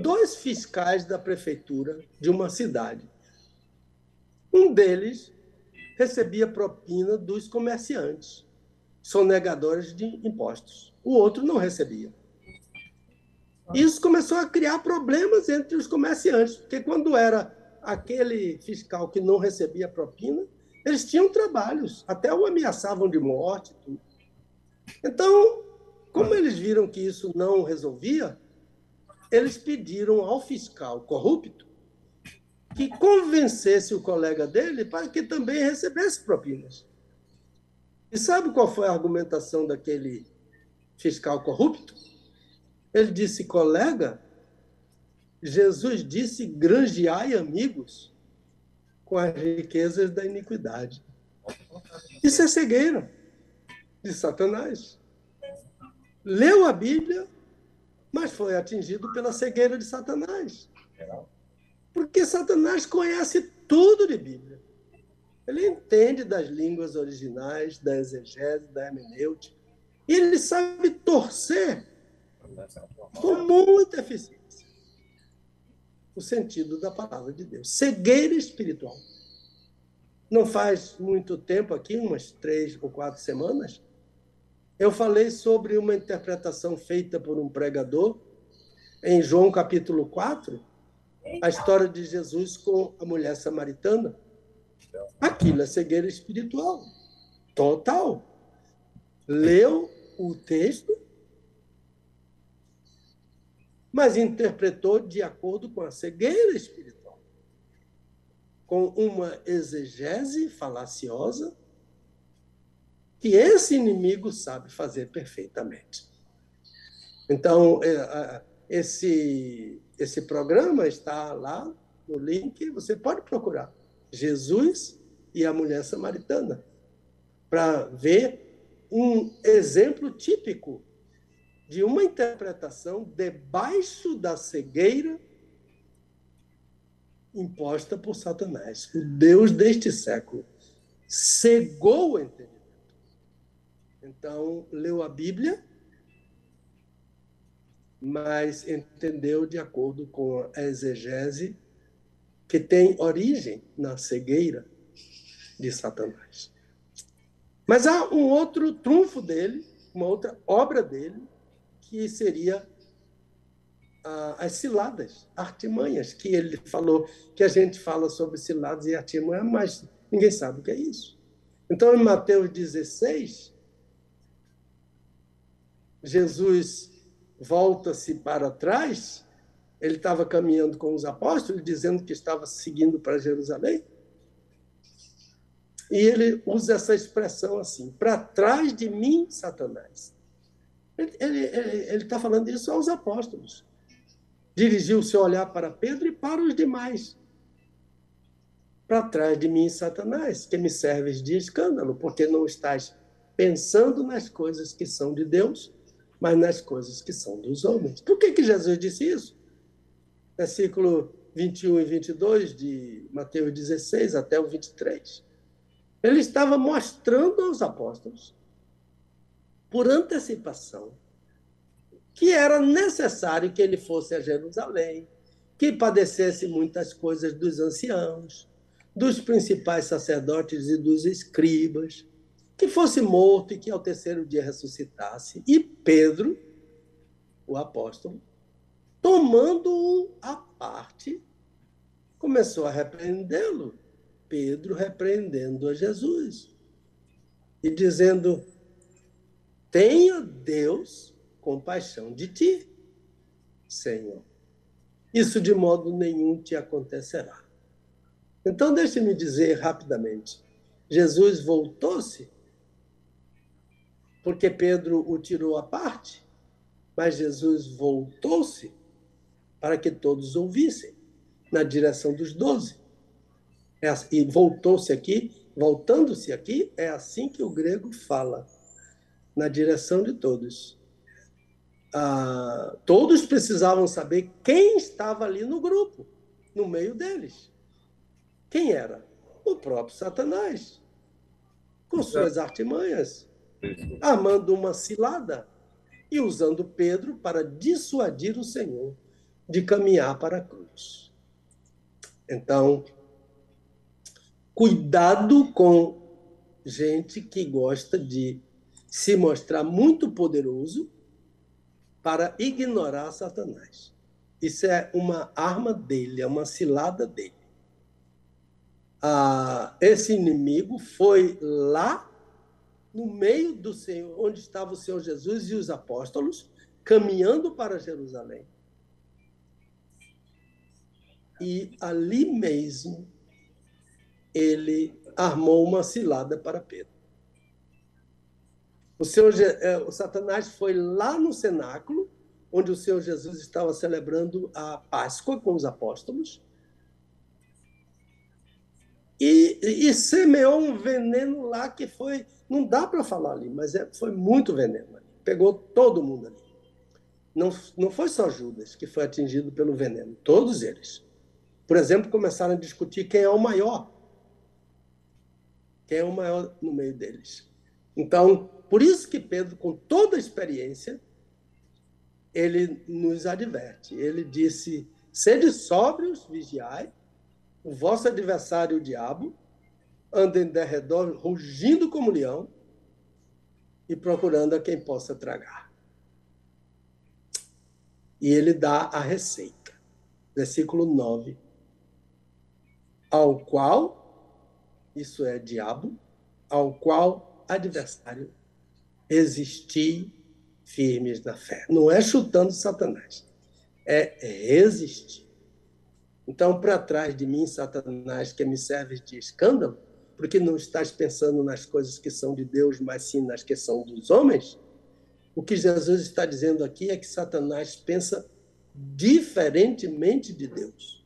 dois fiscais da prefeitura de uma cidade. Um deles recebia propina dos comerciantes, sonegadores de impostos. O outro não recebia. Isso começou a criar problemas entre os comerciantes, porque quando era aquele fiscal que não recebia propina, eles tinham trabalhos, até o ameaçavam de morte. Tudo. Então, como eles viram que isso não resolvia, eles pediram ao fiscal corrupto que convencesse o colega dele para que também recebesse propinas. E sabe qual foi a argumentação daquele fiscal corrupto? Ele disse, colega, Jesus disse: granjeai amigos com as riquezas da iniquidade. Isso é cegueira de Satanás. Leu a Bíblia, mas foi atingido pela cegueira de Satanás. Porque Satanás conhece tudo de Bíblia. Ele entende das línguas originais, da exegese, da hermenêutica. E ele sabe torcer com muita eficiência o sentido da palavra de Deus. Cegueira espiritual. Não faz muito tempo aqui, umas três ou quatro semanas, eu falei sobre uma interpretação feita por um pregador em João capítulo 4, a história de Jesus com a mulher samaritana. Aquilo é cegueira espiritual. Total. Leu o texto mas interpretou de acordo com a cegueira espiritual, com uma exegese falaciosa que esse inimigo sabe fazer perfeitamente. Então, é, esse, esse programa está lá no link, você pode procurar Jesus e a mulher samaritana para ver um exemplo típico de uma interpretação debaixo da cegueira imposta por Satanás. O Deus deste século cegou o entendimento. Então, leu a Bíblia, mas entendeu de acordo com a exegese que tem origem na cegueira de Satanás. Mas há um outro trunfo dele, uma outra obra dele, que seria as ciladas, artimanhas, que ele falou, que a gente fala sobre ciladas e artimanhas, mas ninguém sabe o que é isso. Então, em Mateus 16, Jesus volta-se para trás, ele estava caminhando com os apóstolos, dizendo que estava seguindo para Jerusalém. E ele usa essa expressão assim: para trás de mim, Satanás. Ele está falando isso aos apóstolos. Dirigiu o seu olhar para Pedro e para os demais. Para trás de mim, Satanás, que me serves de escândalo, porque não estás pensando nas coisas que são de Deus, mas nas coisas que são dos homens. Por que, que Jesus disse isso? Versículo 21 e 22 de Mateus 16 até o 23. Ele estava mostrando aos apóstolos por antecipação, que era necessário que ele fosse a Jerusalém, que padecesse muitas coisas dos anciãos, dos principais sacerdotes e dos escribas, que fosse morto e que ao terceiro dia ressuscitasse. E Pedro, o apóstolo, tomando-o à parte, começou a repreendê-lo. Pedro repreendendo a Jesus e dizendo: Tenha Deus compaixão de ti, Senhor. Isso de modo nenhum te acontecerá. Então, deixe-me dizer rapidamente: Jesus voltou-se porque Pedro o tirou à parte, mas Jesus voltou-se para que todos ouvissem. na direção dos doze. É, e voltou-se aqui, voltando-se aqui, é assim que o grego fala, na direção de todos. Ah, todos precisavam saber quem estava ali no grupo, no meio deles. Quem era? O próprio Satanás, com suas artimanhas, armando uma cilada e usando Pedro para dissuadir o Senhor de caminhar para a cruz. Então, cuidado com gente que gosta de se mostrar muito poderoso para ignorar Satanás. Isso é uma arma dele, é uma cilada dele. Ah, esse inimigo foi lá no meio do Senhor, onde estava o Senhor Jesus e os apóstolos, caminhando para Jerusalém. E ali mesmo ele armou uma cilada para Pedro. O, Senhor, é, o Satanás foi lá no cenáculo, onde o Senhor Jesus estava celebrando a Páscoa com os apóstolos, e, semeou um veneno lá que foi. Não dá para falar ali, mas é, foi muito veneno. Ali. Pegou todo mundo ali. Não, não foi só Judas que foi atingido pelo veneno, todos eles. Por exemplo, começaram a discutir quem é o maior. Quem é o maior no meio deles. Então, por isso que Pedro, com toda a experiência, ele nos adverte. Ele disse: sede sóbrios, vigiai, o vosso adversário, o diabo, anda em derredor, rugindo como leão e procurando a quem possa tragar. E ele dá a receita. Versículo 9. Ao qual, isso é diabo, ao qual adversário resistir firmes na fé. Não é chutando Satanás, é resistir. Então, para trás de mim, Satanás, que me serve de escândalo, porque não estás pensando nas coisas que são de Deus, mas sim nas que são dos homens, o que Jesus está dizendo aqui é que Satanás pensa diferentemente de Deus.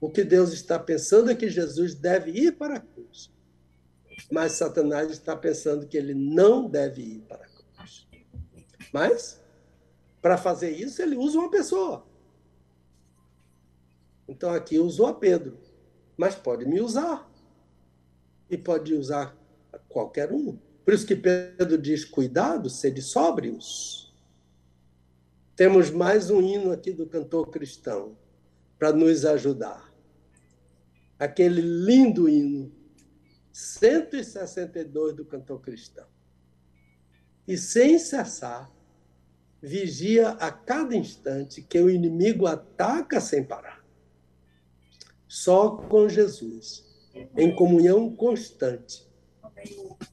O que Deus está pensando é que Jesus deve ir para a cruz. Mas Satanás está pensando que ele não deve ir para a cruz. Mas, para fazer isso, ele usa uma pessoa. Então aqui usou a Pedro, mas pode me usar. E pode usar qualquer um. Por isso que Pedro diz: cuidado, sede sóbrios. Temos mais um hino aqui do cantor cristão para nos ajudar. Aquele lindo hino 162 do cantor cristão. E sem cessar, vigia a cada instante que o inimigo ataca sem parar. Só com Jesus, em comunhão constante,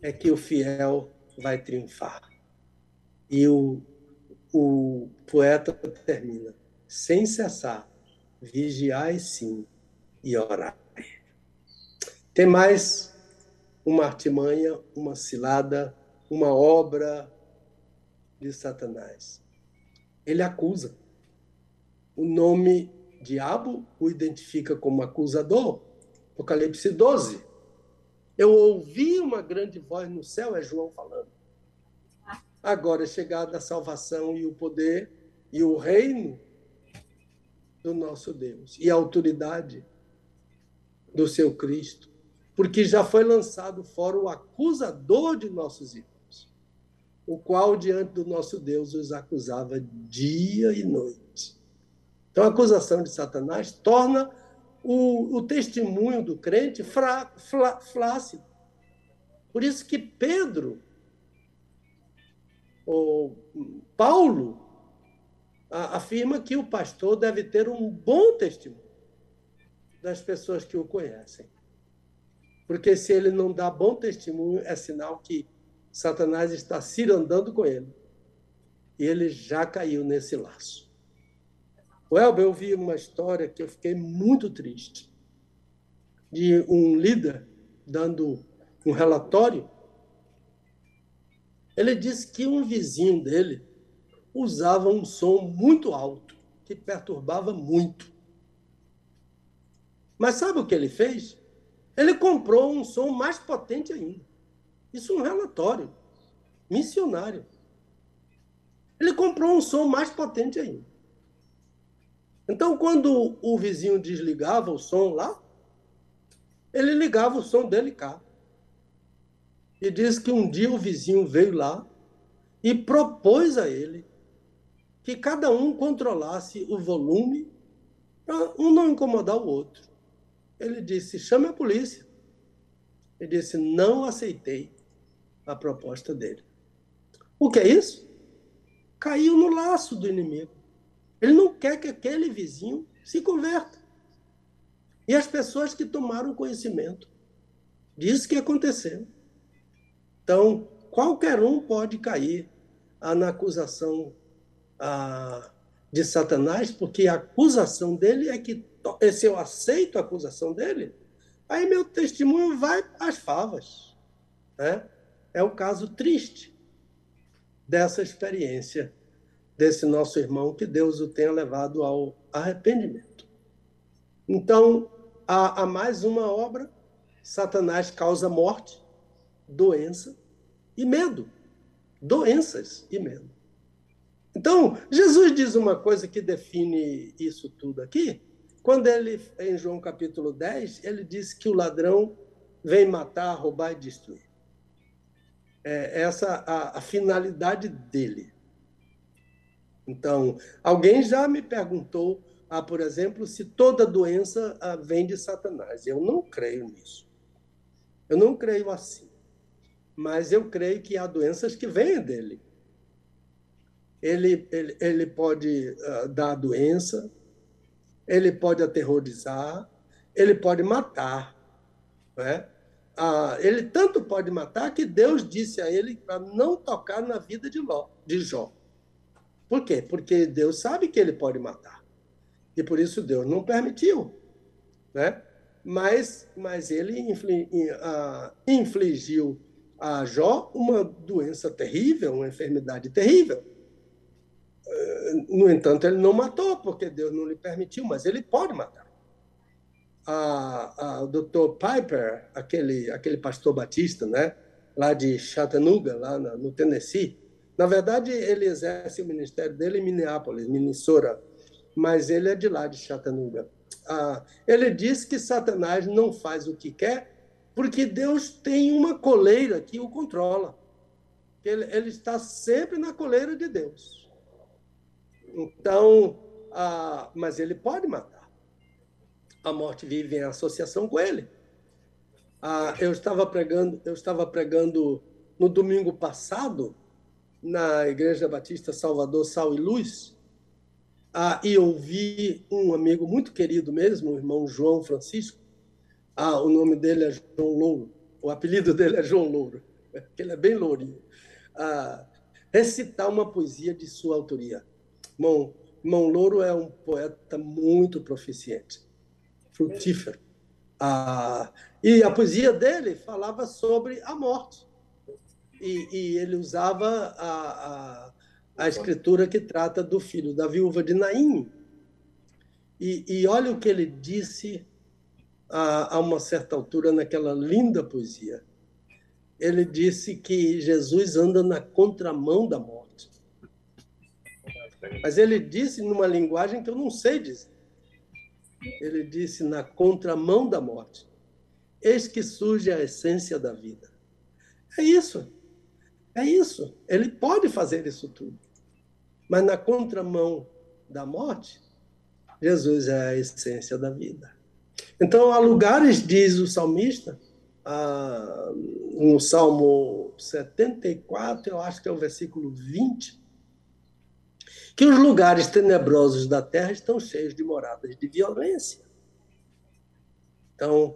é que o fiel vai triunfar. E o, o poeta termina: sem cessar, vigiai sim e orai. Tem mais uma artimanha, uma cilada, uma obra de Satanás. Ele acusa. O nome diabo o identifica como acusador. Apocalipse 12. Eu ouvi uma grande voz no céu, é João falando. Agora é chegada a salvação e o poder e o reino do nosso Deus e a autoridade do seu Cristo porque já foi lançado fora o acusador de nossos irmãos, o qual diante do nosso Deus os acusava dia e noite. Então, a acusação de Satanás torna o, o testemunho do crente fra, fla, flácido. Por isso que Pedro, ou Paulo, afirma que o pastor deve ter um bom testemunho das pessoas que o conhecem. Porque se ele não dá bom testemunho, é sinal que Satanás está cirandando com ele. E ele já caiu nesse laço. O Elber, eu vi uma história que eu fiquei muito triste. De um líder dando um relatório. Ele disse que um vizinho dele usava um som muito alto, que perturbava muito. Mas sabe o que ele fez? Ele comprou um som mais potente ainda. Isso é um relatório missionário. Ele comprou um som mais potente ainda. Então, quando o vizinho desligava o som lá, ele ligava o som dele cá. E diz que um dia o vizinho veio lá e propôs a ele que cada um controlasse o volume para um não incomodar o outro. Ele disse: chame a polícia. Ele disse: não aceitei a proposta dele. O que é isso? Caiu no laço do inimigo. Ele não quer que aquele vizinho se converta. E as pessoas que tomaram conhecimento disso que aconteceu. Então, qualquer um pode cair na acusação de Satanás, porque a acusação dele é que, se eu aceito a acusação dele, aí meu testemunho vai às favas. Né? É o caso triste dessa experiência desse nosso irmão, que Deus o tenha levado ao arrependimento. Então, há, há mais uma obra: Satanás causa morte, doença e medo. Doenças e medo. Então, Jesus diz uma coisa que define isso tudo aqui. Quando ele, em João capítulo 10, ele diz que o ladrão vem matar, roubar e destruir. É essa a, a finalidade dele. Então, alguém já me perguntou, ah, por exemplo, se toda doença ah, vem de Satanás. Eu não creio nisso. Eu não creio assim. Mas eu creio que há doenças que vêm dele ele, ele, ele pode uh, dar doença, ele pode aterrorizar, ele pode matar. Né? Ah, ele tanto pode matar que Deus disse a ele para não tocar na vida de, Ló, de Jó. Por quê? Porque Deus sabe que ele pode matar. E por isso Deus não permitiu. Né? Mas, mas ele infli, uh, infligiu a Jó uma doença terrível, uma enfermidade terrível. No entanto, ele não matou, porque Deus não lhe permitiu, mas ele pode matar. O Dr. Piper, aquele, aquele pastor batista, né, lá de Chattanooga, lá na, no Tennessee, na verdade, ele exerce o ministério dele em Minneapolis, Minnesota, mas ele é de lá de Chattanooga. Ah, ele diz que Satanás não faz o que quer porque Deus tem uma coleira que o controla. Ele, ele está sempre na coleira de Deus. Então, a, mas ele pode matar. A morte vive em associação com ele. Ah, eu estava pregando, eu estava pregando no domingo passado na Igreja Batista Salvador Sal e Luz, ah, e ouvi um amigo muito querido mesmo, o irmão João Francisco. Ah, o nome dele é João Louro, o apelido dele é João Louro, ele é bem lourinho. Ah, recitar uma poesia de sua autoria. Mão, Mão Louro é um poeta muito proficiente, frutífero. Ah, e a poesia dele falava sobre a morte. E, e ele usava a, a, a, escritura que trata do filho da viúva de Naim. E, e olha o que ele disse a, a uma certa altura naquela linda poesia. Ele disse que Jesus anda na contramão da morte. Mas ele disse numa linguagem que eu não sei dizer. Ele disse na contramão da morte. Eis que surge a essência da vida. É isso. É isso. Ele pode fazer isso tudo. Mas na contramão da morte, Jesus é a essência da vida. Então, há lugares, diz o salmista, ah, no Salmo 74, eu acho que é o versículo 20, que os lugares tenebrosos da terra estão cheios de moradas de violência. Então,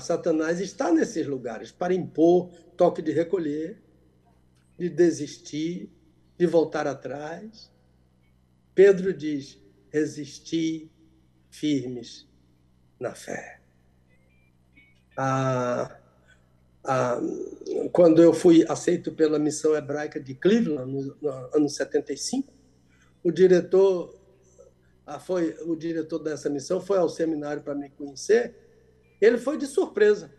Satanás está nesses lugares para impor toque de recolher, de desistir, de voltar atrás. Pedro diz: resisti firmes na fé. Ah, ah, quando eu fui aceito pela missão hebraica de Cleveland, no, no ano 75, o diretor foi o diretor dessa missão, foi ao seminário para me conhecer, ele foi de surpresa.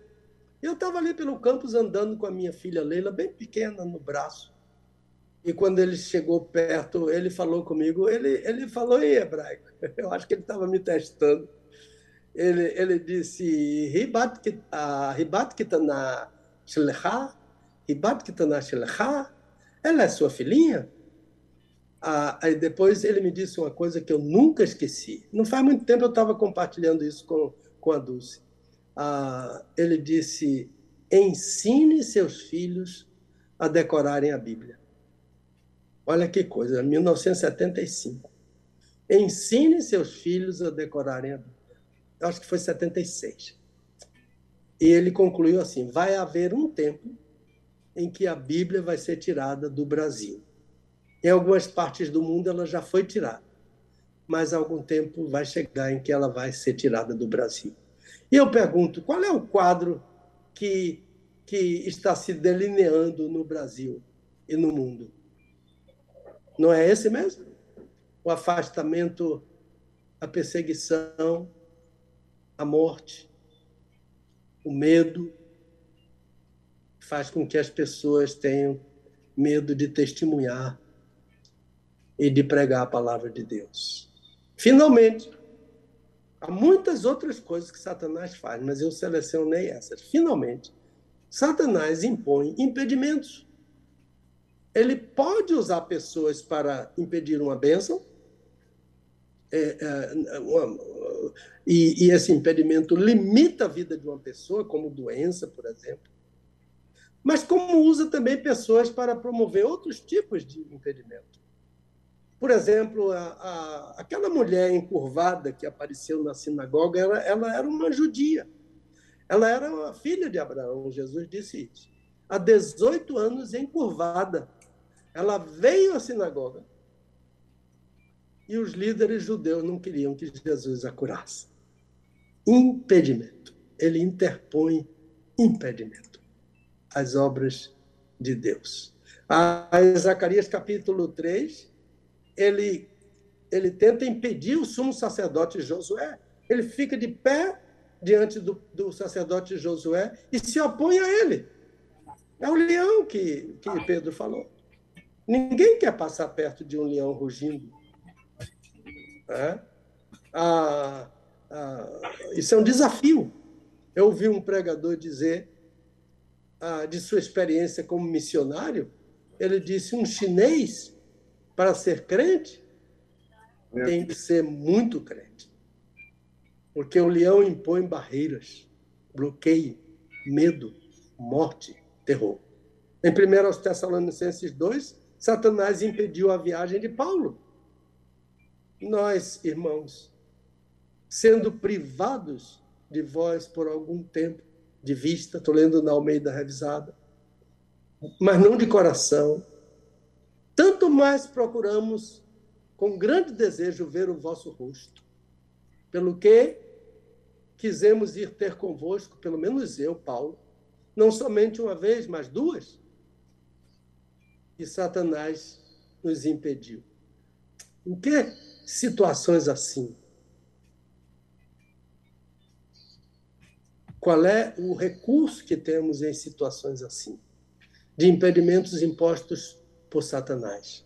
Eu estava ali pelo campus andando com a minha filha Leila, bem pequena no braço. E quando ele chegou perto, ele falou comigo, ele, ele falou em hebraico. Eu acho que ele estava me testando. Ele, ele disse, Ribat kitana shlecha, Ribat kitana shlecha, ela é sua filhinha? Ah, aí depois ele me disse uma coisa que eu nunca esqueci. Não faz muito tempo eu estava compartilhando isso com, com a Dulce. Ah, ele disse: ensine seus filhos a decorarem a Bíblia. Olha que coisa, 1975. Ensine seus filhos a decorarem a Bíblia. Eu acho que foi 76. E ele concluiu assim: vai haver um tempo em que a Bíblia vai ser tirada do Brasil. Em algumas partes do mundo ela já foi tirada, mas algum tempo vai chegar em que ela vai ser tirada do Brasil. E eu pergunto, qual é o quadro que, que está se delineando no Brasil e no mundo? Não é esse mesmo? O afastamento, a perseguição, a morte, o medo, faz com que as pessoas tenham medo de testemunhar e de pregar a palavra de Deus. Finalmente, há muitas outras coisas que Satanás faz, mas eu selecionei essas. Finalmente, Satanás impõe impedimentos. Ele pode usar pessoas para impedir uma bênção, é, é, uma, e, e esse impedimento limita a vida de uma pessoa, como doença, por exemplo. Mas como usa também pessoas para promover outros tipos de impedimento. Por exemplo, a, a, aquela mulher encurvada que apareceu na sinagoga, ela, ela era uma judia. Ela era uma filha de Abraão, Jesus disse isso. Há 18 anos encurvada. Ela veio à sinagoga e os líderes judeus não queriam que Jesus a curasse. Impedimento. Ele interpõe impedimento às obras de Deus. A Zacarias capítulo 3, ele, ele tenta impedir o sumo sacerdote Josué. Ele fica de pé diante do, do sacerdote Josué e se opõe a ele. É o leão que, que Pedro falou. Ninguém quer passar perto de um leão rugindo. É? Ah, ah, isso é um desafio. Eu ouvi um pregador dizer ah, de sua experiência como missionário. Ele disse: um chinês para ser crente, é. tem que ser muito crente. Porque o leão impõe barreiras, bloqueio, medo, morte, terror. Em 1 Tessalonicenses 2, Satanás impediu a viagem de Paulo. Nós, irmãos, sendo privados de vós por algum tempo de vista, estou lendo na Almeida Revisada, mas não de coração, tanto mais procuramos com grande desejo ver o vosso rosto, pelo que quisemos ir ter convosco, pelo menos eu, Paulo, não somente uma vez, mas duas. E Satanás nos impediu. Em que situações assim? Qual é o recurso que temos em situações assim? De impedimentos impostos por Satanás.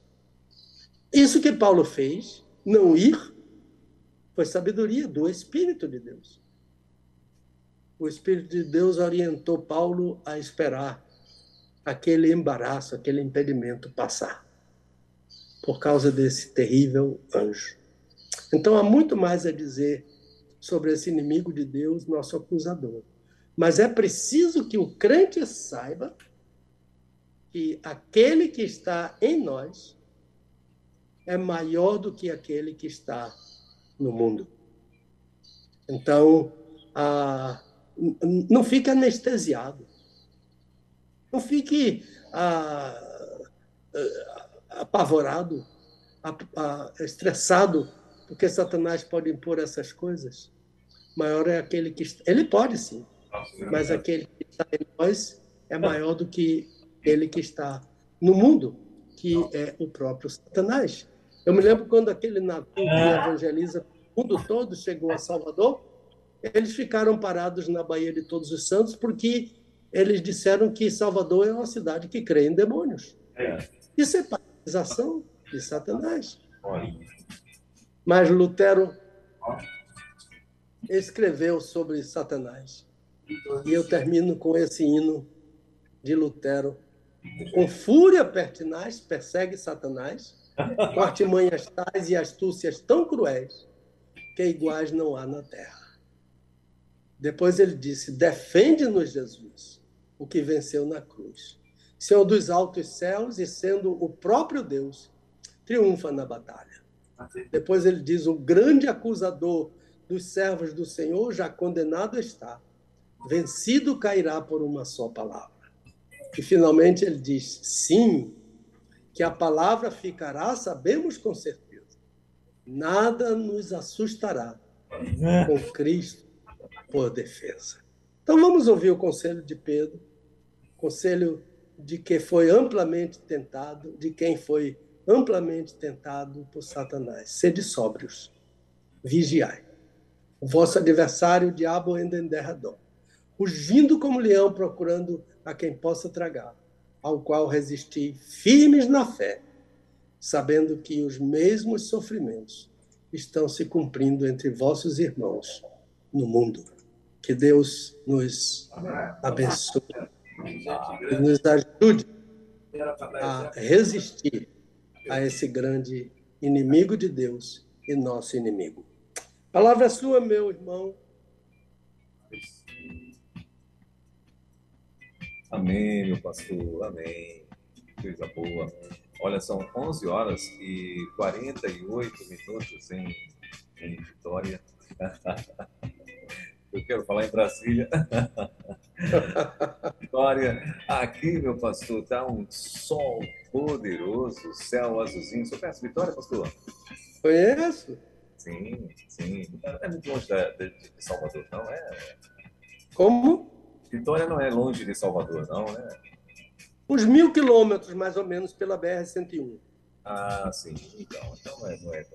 Isso que Paulo fez, não ir, foi sabedoria do Espírito de Deus. O Espírito de Deus orientou Paulo a esperar aquele embaraço, aquele impedimento passar, por causa desse terrível anjo. Então há muito mais a dizer sobre esse inimigo de Deus, nosso acusador. Mas é preciso que o crente saiba que aquele que está em nós é maior do que aquele que está no mundo. Então, não fique anestesiado. Não fique apavorado, estressado, porque Satanás pode impor essas coisas. Maior é aquele que. Ele pode sim, mas aquele que está em nós é maior do que ele que está no mundo, que é o próprio Satanás. Eu me lembro quando aquele navio que evangeliza o mundo todo chegou a Salvador, eles ficaram parados na Baía de Todos os Santos porque eles disseram que Salvador é uma cidade que crê em demônios. É. Isso é paralisação de Satanás. Mas Lutero escreveu sobre Satanás. E eu termino com esse hino de Lutero. Com fúria pertinaz persegue Satanás, com artimanhas tais e astúcias tão cruéis que iguais não há na terra. Depois ele disse: Defende-nos, Jesus, o que venceu na cruz. Senhor dos altos céus e sendo o próprio Deus, triunfa na batalha. Depois ele diz: O grande acusador dos servos do Senhor já condenado está, vencido cairá por uma só palavra. E finalmente ele diz: Sim, que a palavra ficará, sabemos com certeza. Nada nos assustará com Cristo por defesa. Então vamos ouvir o conselho de Pedro, conselho de que foi amplamente tentado, de quem foi amplamente tentado por Satanás. Sede sóbrios, vigiai. O vosso adversário, o diabo, anda em derredor, rugindo como leão, procurando a quem possa tragar, ao qual resisti firmes na fé, sabendo que os mesmos sofrimentos estão se cumprindo entre vossos irmãos no mundo. Que Deus nos abençoe e nos ajude a resistir a esse grande inimigo de Deus e nosso inimigo. Palavra é sua, meu irmão. Amém, meu pastor, amém. Coisa boa. Olha, são 11 horas e 48 minutos em, em Vitória. Eu quero falar em Brasília. Vitória, aqui, meu pastor, está um sol poderoso, céu azulzinho. Você conhece Vitória, pastor? Conheço. Sim, sim. É muito longe de, de Salvador, não é? Como? Vitória não é longe de Salvador, não, né? Uns mil quilômetros, mais ou menos, pela BR-101. Ah, sim. Então, então não é, não é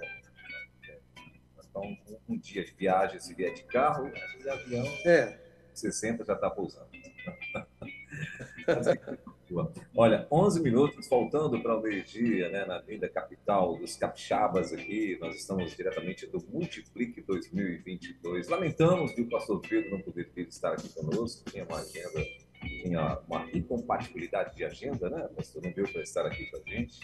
então, um, um, dia de viagem, se vier de carro, de avião, é. 60 já está pousando. Olha, 11 minutos faltando para o meio-dia, né, na Avenida Capital dos Capixabas aqui. Nós estamos diretamente do Multiplique 2022. Lamentamos que o pastor Pedro não poder estar aqui conosco, tinha uma agenda, tinha uma incompatibilidade de agenda, né, pastor? Não deu para estar aqui com a gente.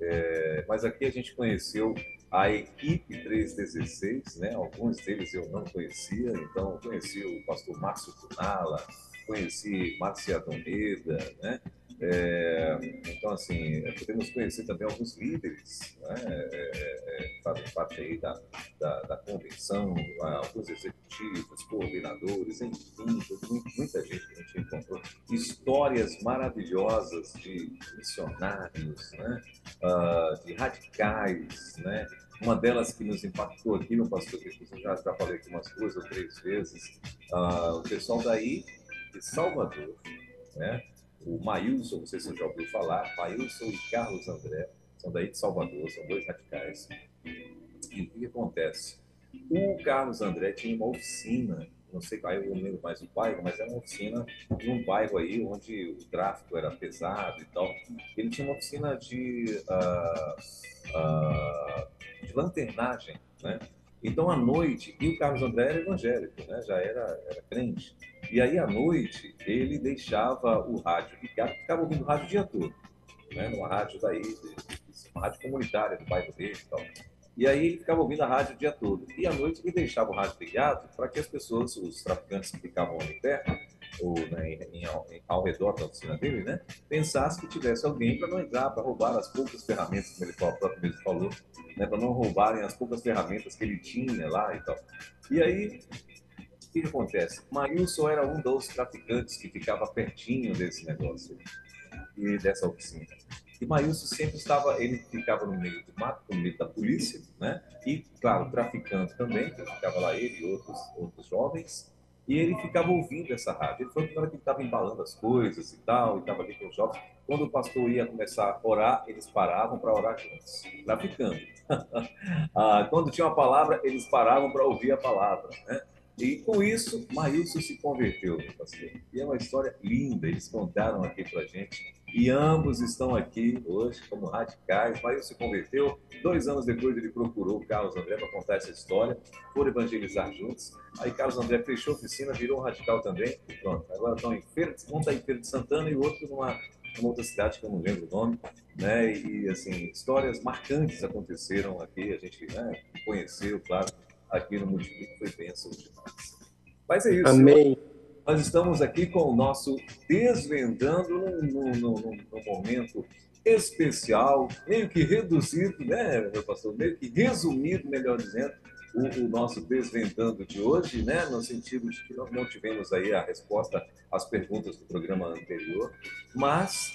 É, mas aqui a gente conheceu a equipe 316, né? Alguns deles eu não conhecia, então conheci o pastor Márcio Tunala, conheci Márcia Adoneda, né? É, então, assim, podemos conhecer também alguns líderes né, é, é, é fazem parte aí da, da, da, convenção, alguns executivos, coordenadores, enfim, muita gente que a gente encontrou. Histórias maravilhosas de missionários, né, uh, de radicais, né, uma delas que nos impactou aqui, meu pastor, que eu já, já falei aqui umas duas ou três vezes, uh, o pessoal daí de Salvador, né? O Maílson, não sei se você já ouviu falar, Maílson e Carlos André, são daí de Salvador, são dois radicais. E o que acontece? O Carlos André tinha uma oficina, não sei qual, eu não lembro mais o bairro, mas era uma oficina num bairro aí onde o tráfico era pesado e tal. Ele tinha uma oficina de, uh, uh, de lanternagem, né? Então, à noite, e o Carlos André era evangélico, né? já era, era crente. E aí, à noite, ele deixava o rádio ligado, ficava ouvindo o rádio o dia todo, né? numa rádio daí, uma rádio comunitária do bairro dele e tal. E aí ele ficava ouvindo a rádio o dia todo. E à noite ele deixava o rádio ligado para que as pessoas, os traficantes que ficavam ali perto, ou né, em, em, ao redor da oficina dele, né, pensasse que tivesse alguém para não entrar, para roubar as poucas ferramentas, como ele próprio mesmo falou, né, para não roubarem as poucas ferramentas que ele tinha lá e tal. E aí, o que, acontece? Maílson era um dos traficantes que ficava pertinho desse negócio e dessa oficina. E Maílson sempre estava, ele ficava no meio do mato, no meio da polícia, né? E, claro, traficando também, ficava lá ele e outros, outros jovens, e ele ficava ouvindo essa rádio. Ele falou que na hora que estava embalando as coisas e tal, e estava ali com os jovens, quando o pastor ia começar a orar, eles paravam para orar juntos, traficando. ah, quando tinha uma palavra, eles paravam para ouvir a palavra. Né? E com isso, Maílson se converteu, pastor. E é uma história linda, eles contaram aqui para gente. E ambos estão aqui hoje como radicais. Maílson se converteu. Dois anos depois, ele procurou o Carlos André para contar essa história. Foram evangelizar juntos. Aí, Carlos André fechou a oficina, virou um radical também. Pronto. Agora estão em Feira, um está em Feira de Santana e o outro numa, numa outra cidade que eu não lembro o nome. Né? E, assim, histórias marcantes aconteceram aqui. A gente né, conheceu, claro aqui no Multiplique foi bênção demais. Mas é isso. Amém. Nós estamos aqui com o nosso Desvendando num, num, momento especial, meio que reduzido, né, meu pastor? Meio que resumido, melhor dizendo, o, o, nosso Desvendando de hoje, né, no sentido de que nós não tivemos aí a resposta às perguntas do programa anterior, mas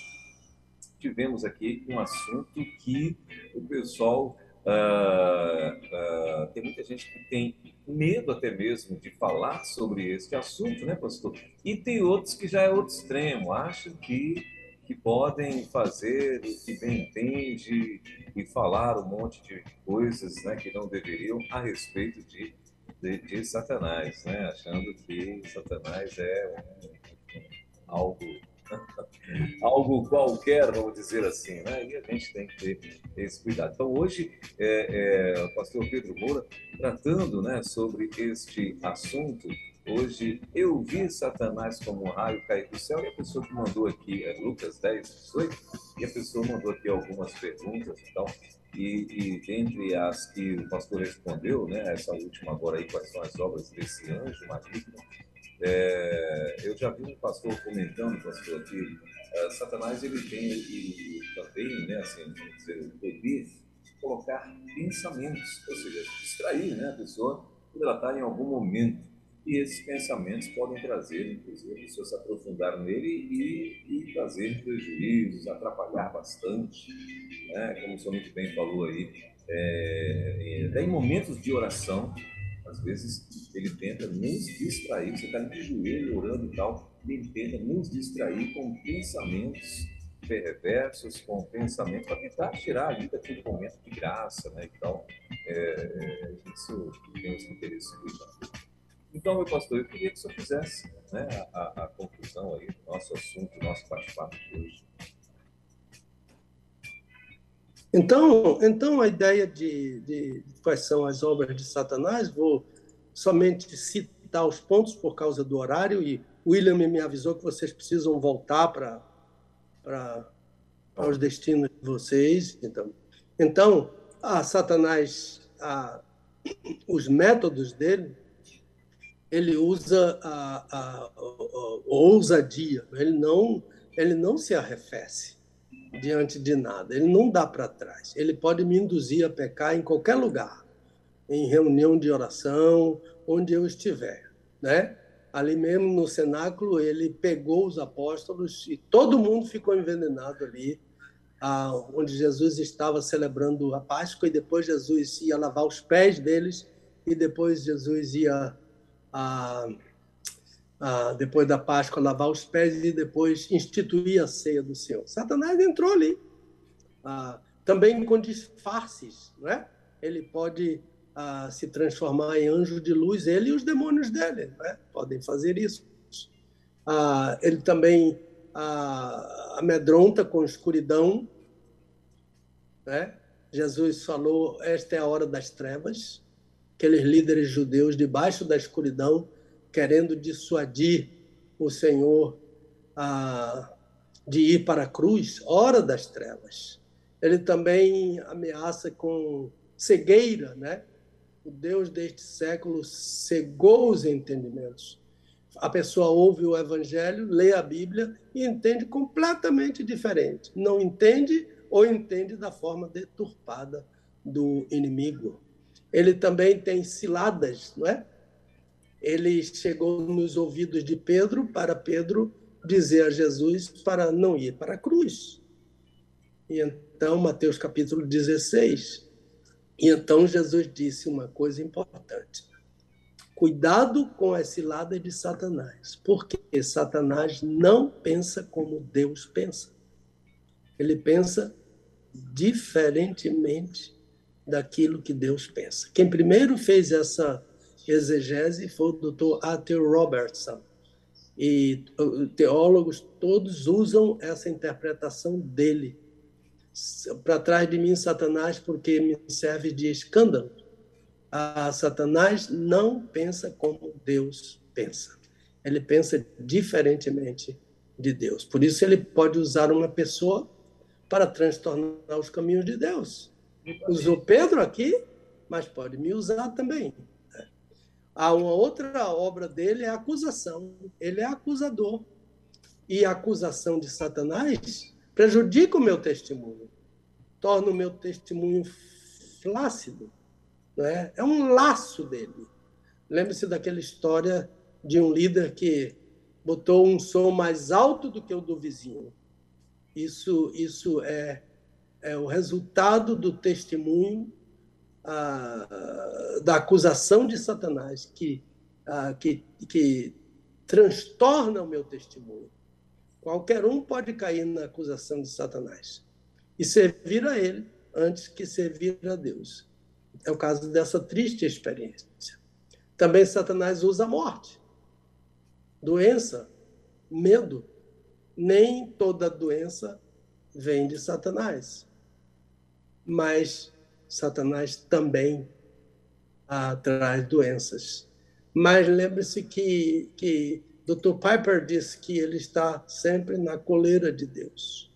tivemos aqui um assunto que o pessoal Uh, uh, tem muita gente que tem medo até mesmo de falar sobre esse assunto, né, pastor? E tem outros que já é outro extremo, acham que, que podem fazer o que bem entende e falar um monte de coisas né, que não deveriam a respeito de, de, de Satanás, né? achando que Satanás é um, um, algo algo qualquer, vamos dizer assim, né? E a gente tem que ter esse cuidado. Então, hoje, é, é, o pastor Pedro Moura, tratando né, sobre este assunto, hoje eu vi Satanás como um raio cair do céu, e a pessoa que mandou aqui, é Lucas 10, 18, e a pessoa mandou aqui algumas perguntas e tal, e, e dentre as que o pastor respondeu, né, essa última agora aí, quais são as obras desse anjo maligno, é, eu já vi um pastor comentando, pastor, que uh, Satanás ele tem também, né, assim, vamos dizer, o colocar pensamentos, ou seja, distrair né, a pessoa quando ela está em algum momento. E esses pensamentos podem trazer, inclusive, a pessoa se aprofundar nele e, e trazer prejuízos, atrapalhar bastante, né, como o senhor muito bem falou aí. É, em momentos de oração, às vezes ele tenta nos distrair, você está de joelho orando e tal, ele tenta nos distrair com pensamentos perversos, com pensamentos para tentar tirar ali daquele momento de graça, né? Então, é, isso ter esse cuidado. Então, meu pastor, eu queria que o senhor fizesse né, a, a conclusão aí do nosso assunto, do nosso bate-papo de hoje. Então, então a ideia de, de, quais são as obras de Satanás, vou somente citar os pontos por causa do horário e William me avisou que vocês precisam voltar para para os destinos de vocês. Então, então a Satanás, a, os métodos dele, ele usa a, a, a, a ousadia. Ele não ele não se arrefece diante de nada. Ele não dá para trás. Ele pode me induzir a pecar em qualquer lugar, em reunião de oração, onde eu estiver, né? Ali mesmo no cenáculo, ele pegou os apóstolos e todo mundo ficou envenenado ali, ah, onde Jesus estava celebrando a Páscoa e depois Jesus ia lavar os pés deles e depois Jesus ia ah, depois da Páscoa, lavar os pés e depois instituir a ceia do Senhor. Satanás entrou ali, ah, também com disfarces, né? Ele pode ah, se transformar em anjo de luz, ele e os demônios dele, né? Podem fazer isso. Ah, ele também amedronta com escuridão, né? Jesus falou: esta é a hora das trevas. Aqueles líderes judeus debaixo da escuridão querendo dissuadir o Senhor a, de ir para a cruz, hora das trevas. Ele também ameaça com cegueira, né? O Deus deste século cegou os entendimentos. A pessoa ouve o Evangelho, lê a Bíblia e entende completamente diferente. Não entende ou entende da forma deturpada do inimigo. Ele também tem ciladas, não é? Ele chegou nos ouvidos de Pedro para Pedro dizer a Jesus para não ir para a cruz. E então, Mateus capítulo 16. E então Jesus disse uma coisa importante. Cuidado com as ciladas de Satanás, porque Satanás não pensa como Deus pensa. Ele pensa diferentemente daquilo que Deus pensa. Quem primeiro fez essa exegese foi o Dr. Arthur Robertson. E teólogos todos usam essa interpretação dele. Para trás de mim, Satanás, porque me serve de escândalo. A Satanás não pensa como Deus pensa. Ele pensa diferentemente de Deus. Por isso, ele pode usar uma pessoa para transtornar os caminhos de Deus. Usou Pedro aqui, mas pode me usar também. Uma outra obra dele é a acusação. Ele é acusador. E a acusação de Satanás prejudica o meu testemunho, torna o meu testemunho flácido. Não é? é um laço dele. Lembre-se daquela história de um líder que botou um som mais alto do que o do vizinho. Isso, isso é, é o resultado do testemunho ah, da acusação de Satanás que, ah, que, que transtorna o meu testemunho. Qualquer um pode cair na acusação de Satanás e servir a ele antes que servir a Deus. É o caso dessa triste experiência. Também Satanás usa a morte, doença, medo. Nem toda doença vem de Satanás, mas Satanás também traz doenças. Mas lembre-se que, que Dr. Piper disse que ele está sempre na coleira de Deus.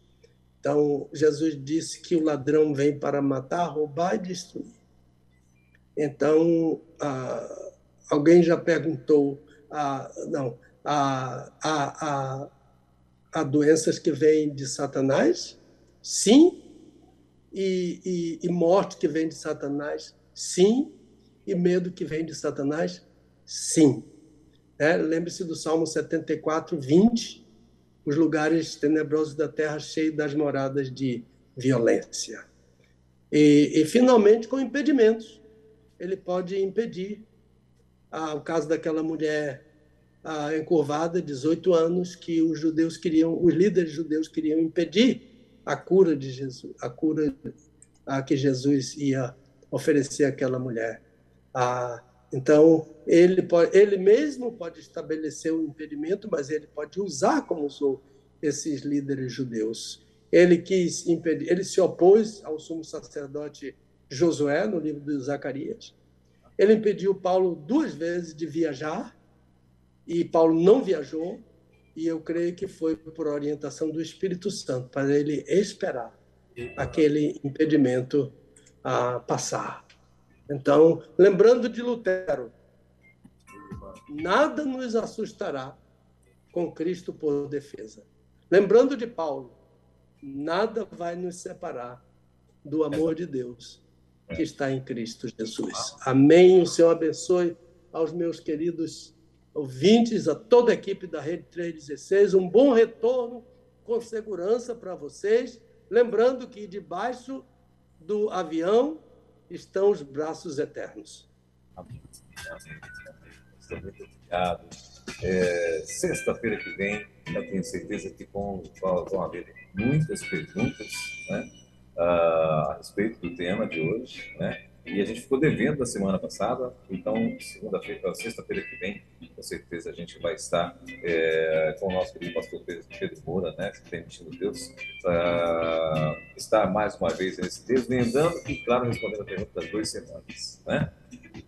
Então, Jesus disse que o ladrão vem para matar, roubar e destruir. Então, ah, alguém já perguntou, ah, não, há, há, há, doenças que vêm de Satanás? Sim. E, e, e morte que vem de Satanás? Sim. E medo que vem de Satanás? Sim. É, Lembre-se do Salmo 74, 20. Os lugares tenebrosos da terra cheios das moradas de violência. E, e finalmente, com impedimentos ele pode impedir. Ah, o caso daquela mulher ah, encurvada, 18 anos, que os judeus queriam, os líderes judeus queriam impedir a cura de Jesus, a cura a que Jesus ia oferecer àquela mulher. Ah, então, ele, pode, ele mesmo pode estabelecer um impedimento, mas ele pode usar como usou esses líderes judeus. Ele quis impedir, ele se opôs ao sumo sacerdote Josué, no livro de Zacarias. Ele impediu Paulo duas vezes de viajar, e Paulo não viajou, e eu creio que foi por orientação do Espírito Santo, para ele esperar aquele impedimento a passar. Então, lembrando de Lutero, nada nos assustará com Cristo por defesa. Lembrando de Paulo, nada vai nos separar do amor de Deus que está em Cristo Jesus. Amém. O Senhor abençoe aos meus queridos ouvintes, a toda a equipe da Rede 316. Um bom retorno com segurança para vocês. Lembrando que debaixo do avião estão os braços eternos. Amém. Obrigado. É, Sexta-feira que vem, eu tenho certeza que vão, vão haver muitas perguntas, né? uh, a respeito do tema de hoje, né? E a gente ficou devendo da semana passada, então segunda-feira, sexta-feira que vem, com certeza a gente vai estar é, com o nosso querido pastor Pedro Moura, né, permitindo Deus, para estar mais uma vez nesse lembrando e, claro, respondendo a pergunta das duas semanas, né?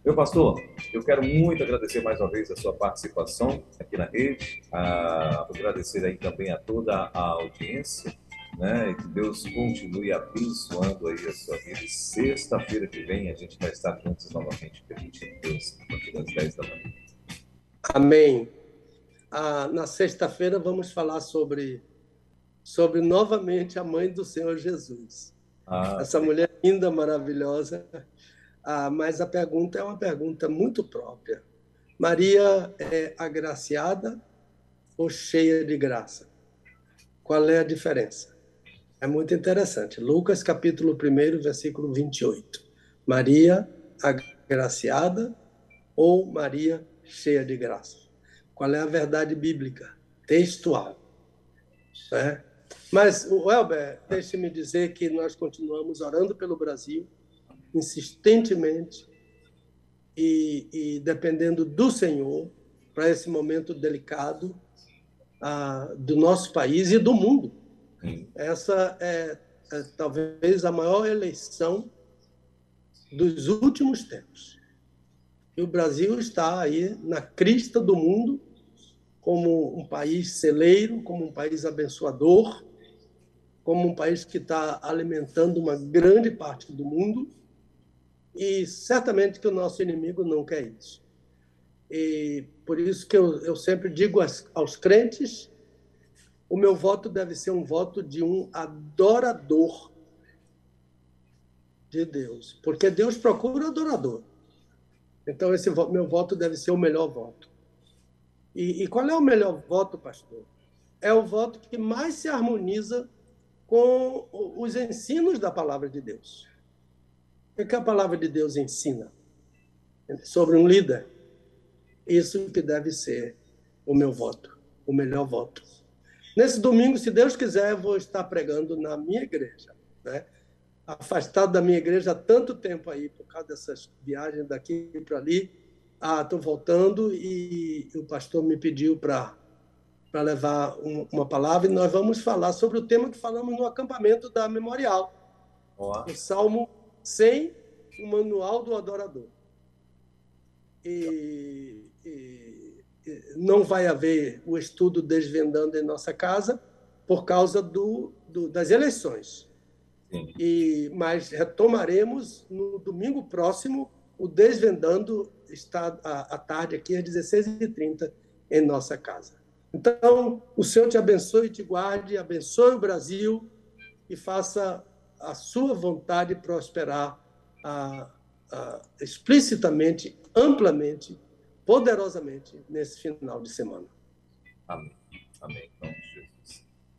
Meu pastor, eu quero muito agradecer mais uma vez a sua participação aqui na rede, a, agradecer aí também a toda a audiência, né? Que Deus continue abençoando aí a sua vida. Sexta-feira que vem a gente vai estar juntos novamente, permitindo Deus, a partir das 10 da manhã. Amém. Ah, na sexta-feira vamos falar sobre, sobre novamente a mãe do Senhor Jesus. Ah, Essa sim. mulher linda, maravilhosa. Ah, mas a pergunta é uma pergunta muito própria. Maria é agraciada ou cheia de graça? Qual é a diferença? É muito interessante. Lucas, capítulo 1, versículo 28. Maria, agraciada ou Maria cheia de graça. Qual é a verdade bíblica? Textual. Né? Mas, Welber, deixe-me dizer que nós continuamos orando pelo Brasil, insistentemente, e, e dependendo do Senhor, para esse momento delicado ah, do nosso país e do mundo. Essa é, é talvez a maior eleição dos últimos tempos. E o Brasil está aí na crista do mundo como um país celeiro, como um país abençoador, como um país que está alimentando uma grande parte do mundo, e certamente que o nosso inimigo não quer isso. E por isso que eu, eu sempre digo aos, aos crentes, o meu voto deve ser um voto de um adorador de Deus, porque Deus procura adorador. Então esse meu voto deve ser o melhor voto. E, e qual é o melhor voto, pastor? É o voto que mais se harmoniza com os ensinos da palavra de Deus. O que a palavra de Deus ensina sobre um líder? Isso que deve ser o meu voto, o melhor voto. Nesse domingo, se Deus quiser, eu vou estar pregando na minha igreja, né? afastado da minha igreja há tanto tempo aí, por causa dessas viagens daqui para ali. Ah, estou voltando e o pastor me pediu para para levar um, uma palavra e nós vamos falar sobre o tema que falamos no acampamento da Memorial. Olá. O Salmo 100, o Manual do Adorador. E, e não vai haver o estudo desvendando em nossa casa por causa do, do das eleições. E, mas retomaremos no domingo próximo o Desvendando, está à, tarde aqui às 16h30 em nossa casa. Então, o Senhor te abençoe e te guarde, abençoe o Brasil e faça a sua vontade prosperar explicitamente, amplamente, poderosamente nesse final de semana. Amém. Amém. Então,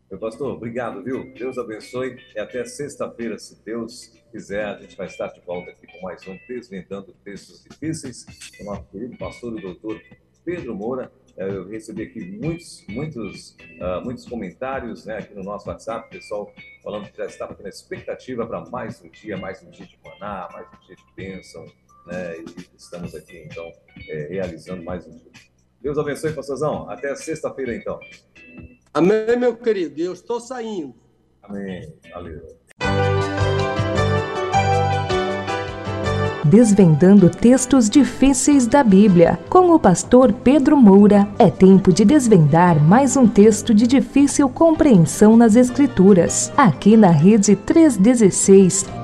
meu pastor, obrigado, viu? Deus abençoe. E até sexta-feira, se Deus quiser, a gente vai estar de volta aqui com mais um Desvendando Textos Difíceis, o nosso querido pastor e doutor Pedro Moura. É, eu recebi aqui muitos, muitos, uh, muitos comentários né, aqui no nosso WhatsApp, pessoal falando que já estava na expectativa para mais um dia, mais um dia de maná, mais um dia de bênção, né? E estamos aqui, então, é, realizando mais um dia. Deus abençoe, pastorzão. Até sexta-feira, então. Amém, meu querido. Eu estou saindo. Amém. Valeu. Desvendando textos difíceis da Bíblia. Com o pastor Pedro Moura, é tempo de desvendar mais um texto de difícil compreensão nas Escrituras. Aqui na Rede 316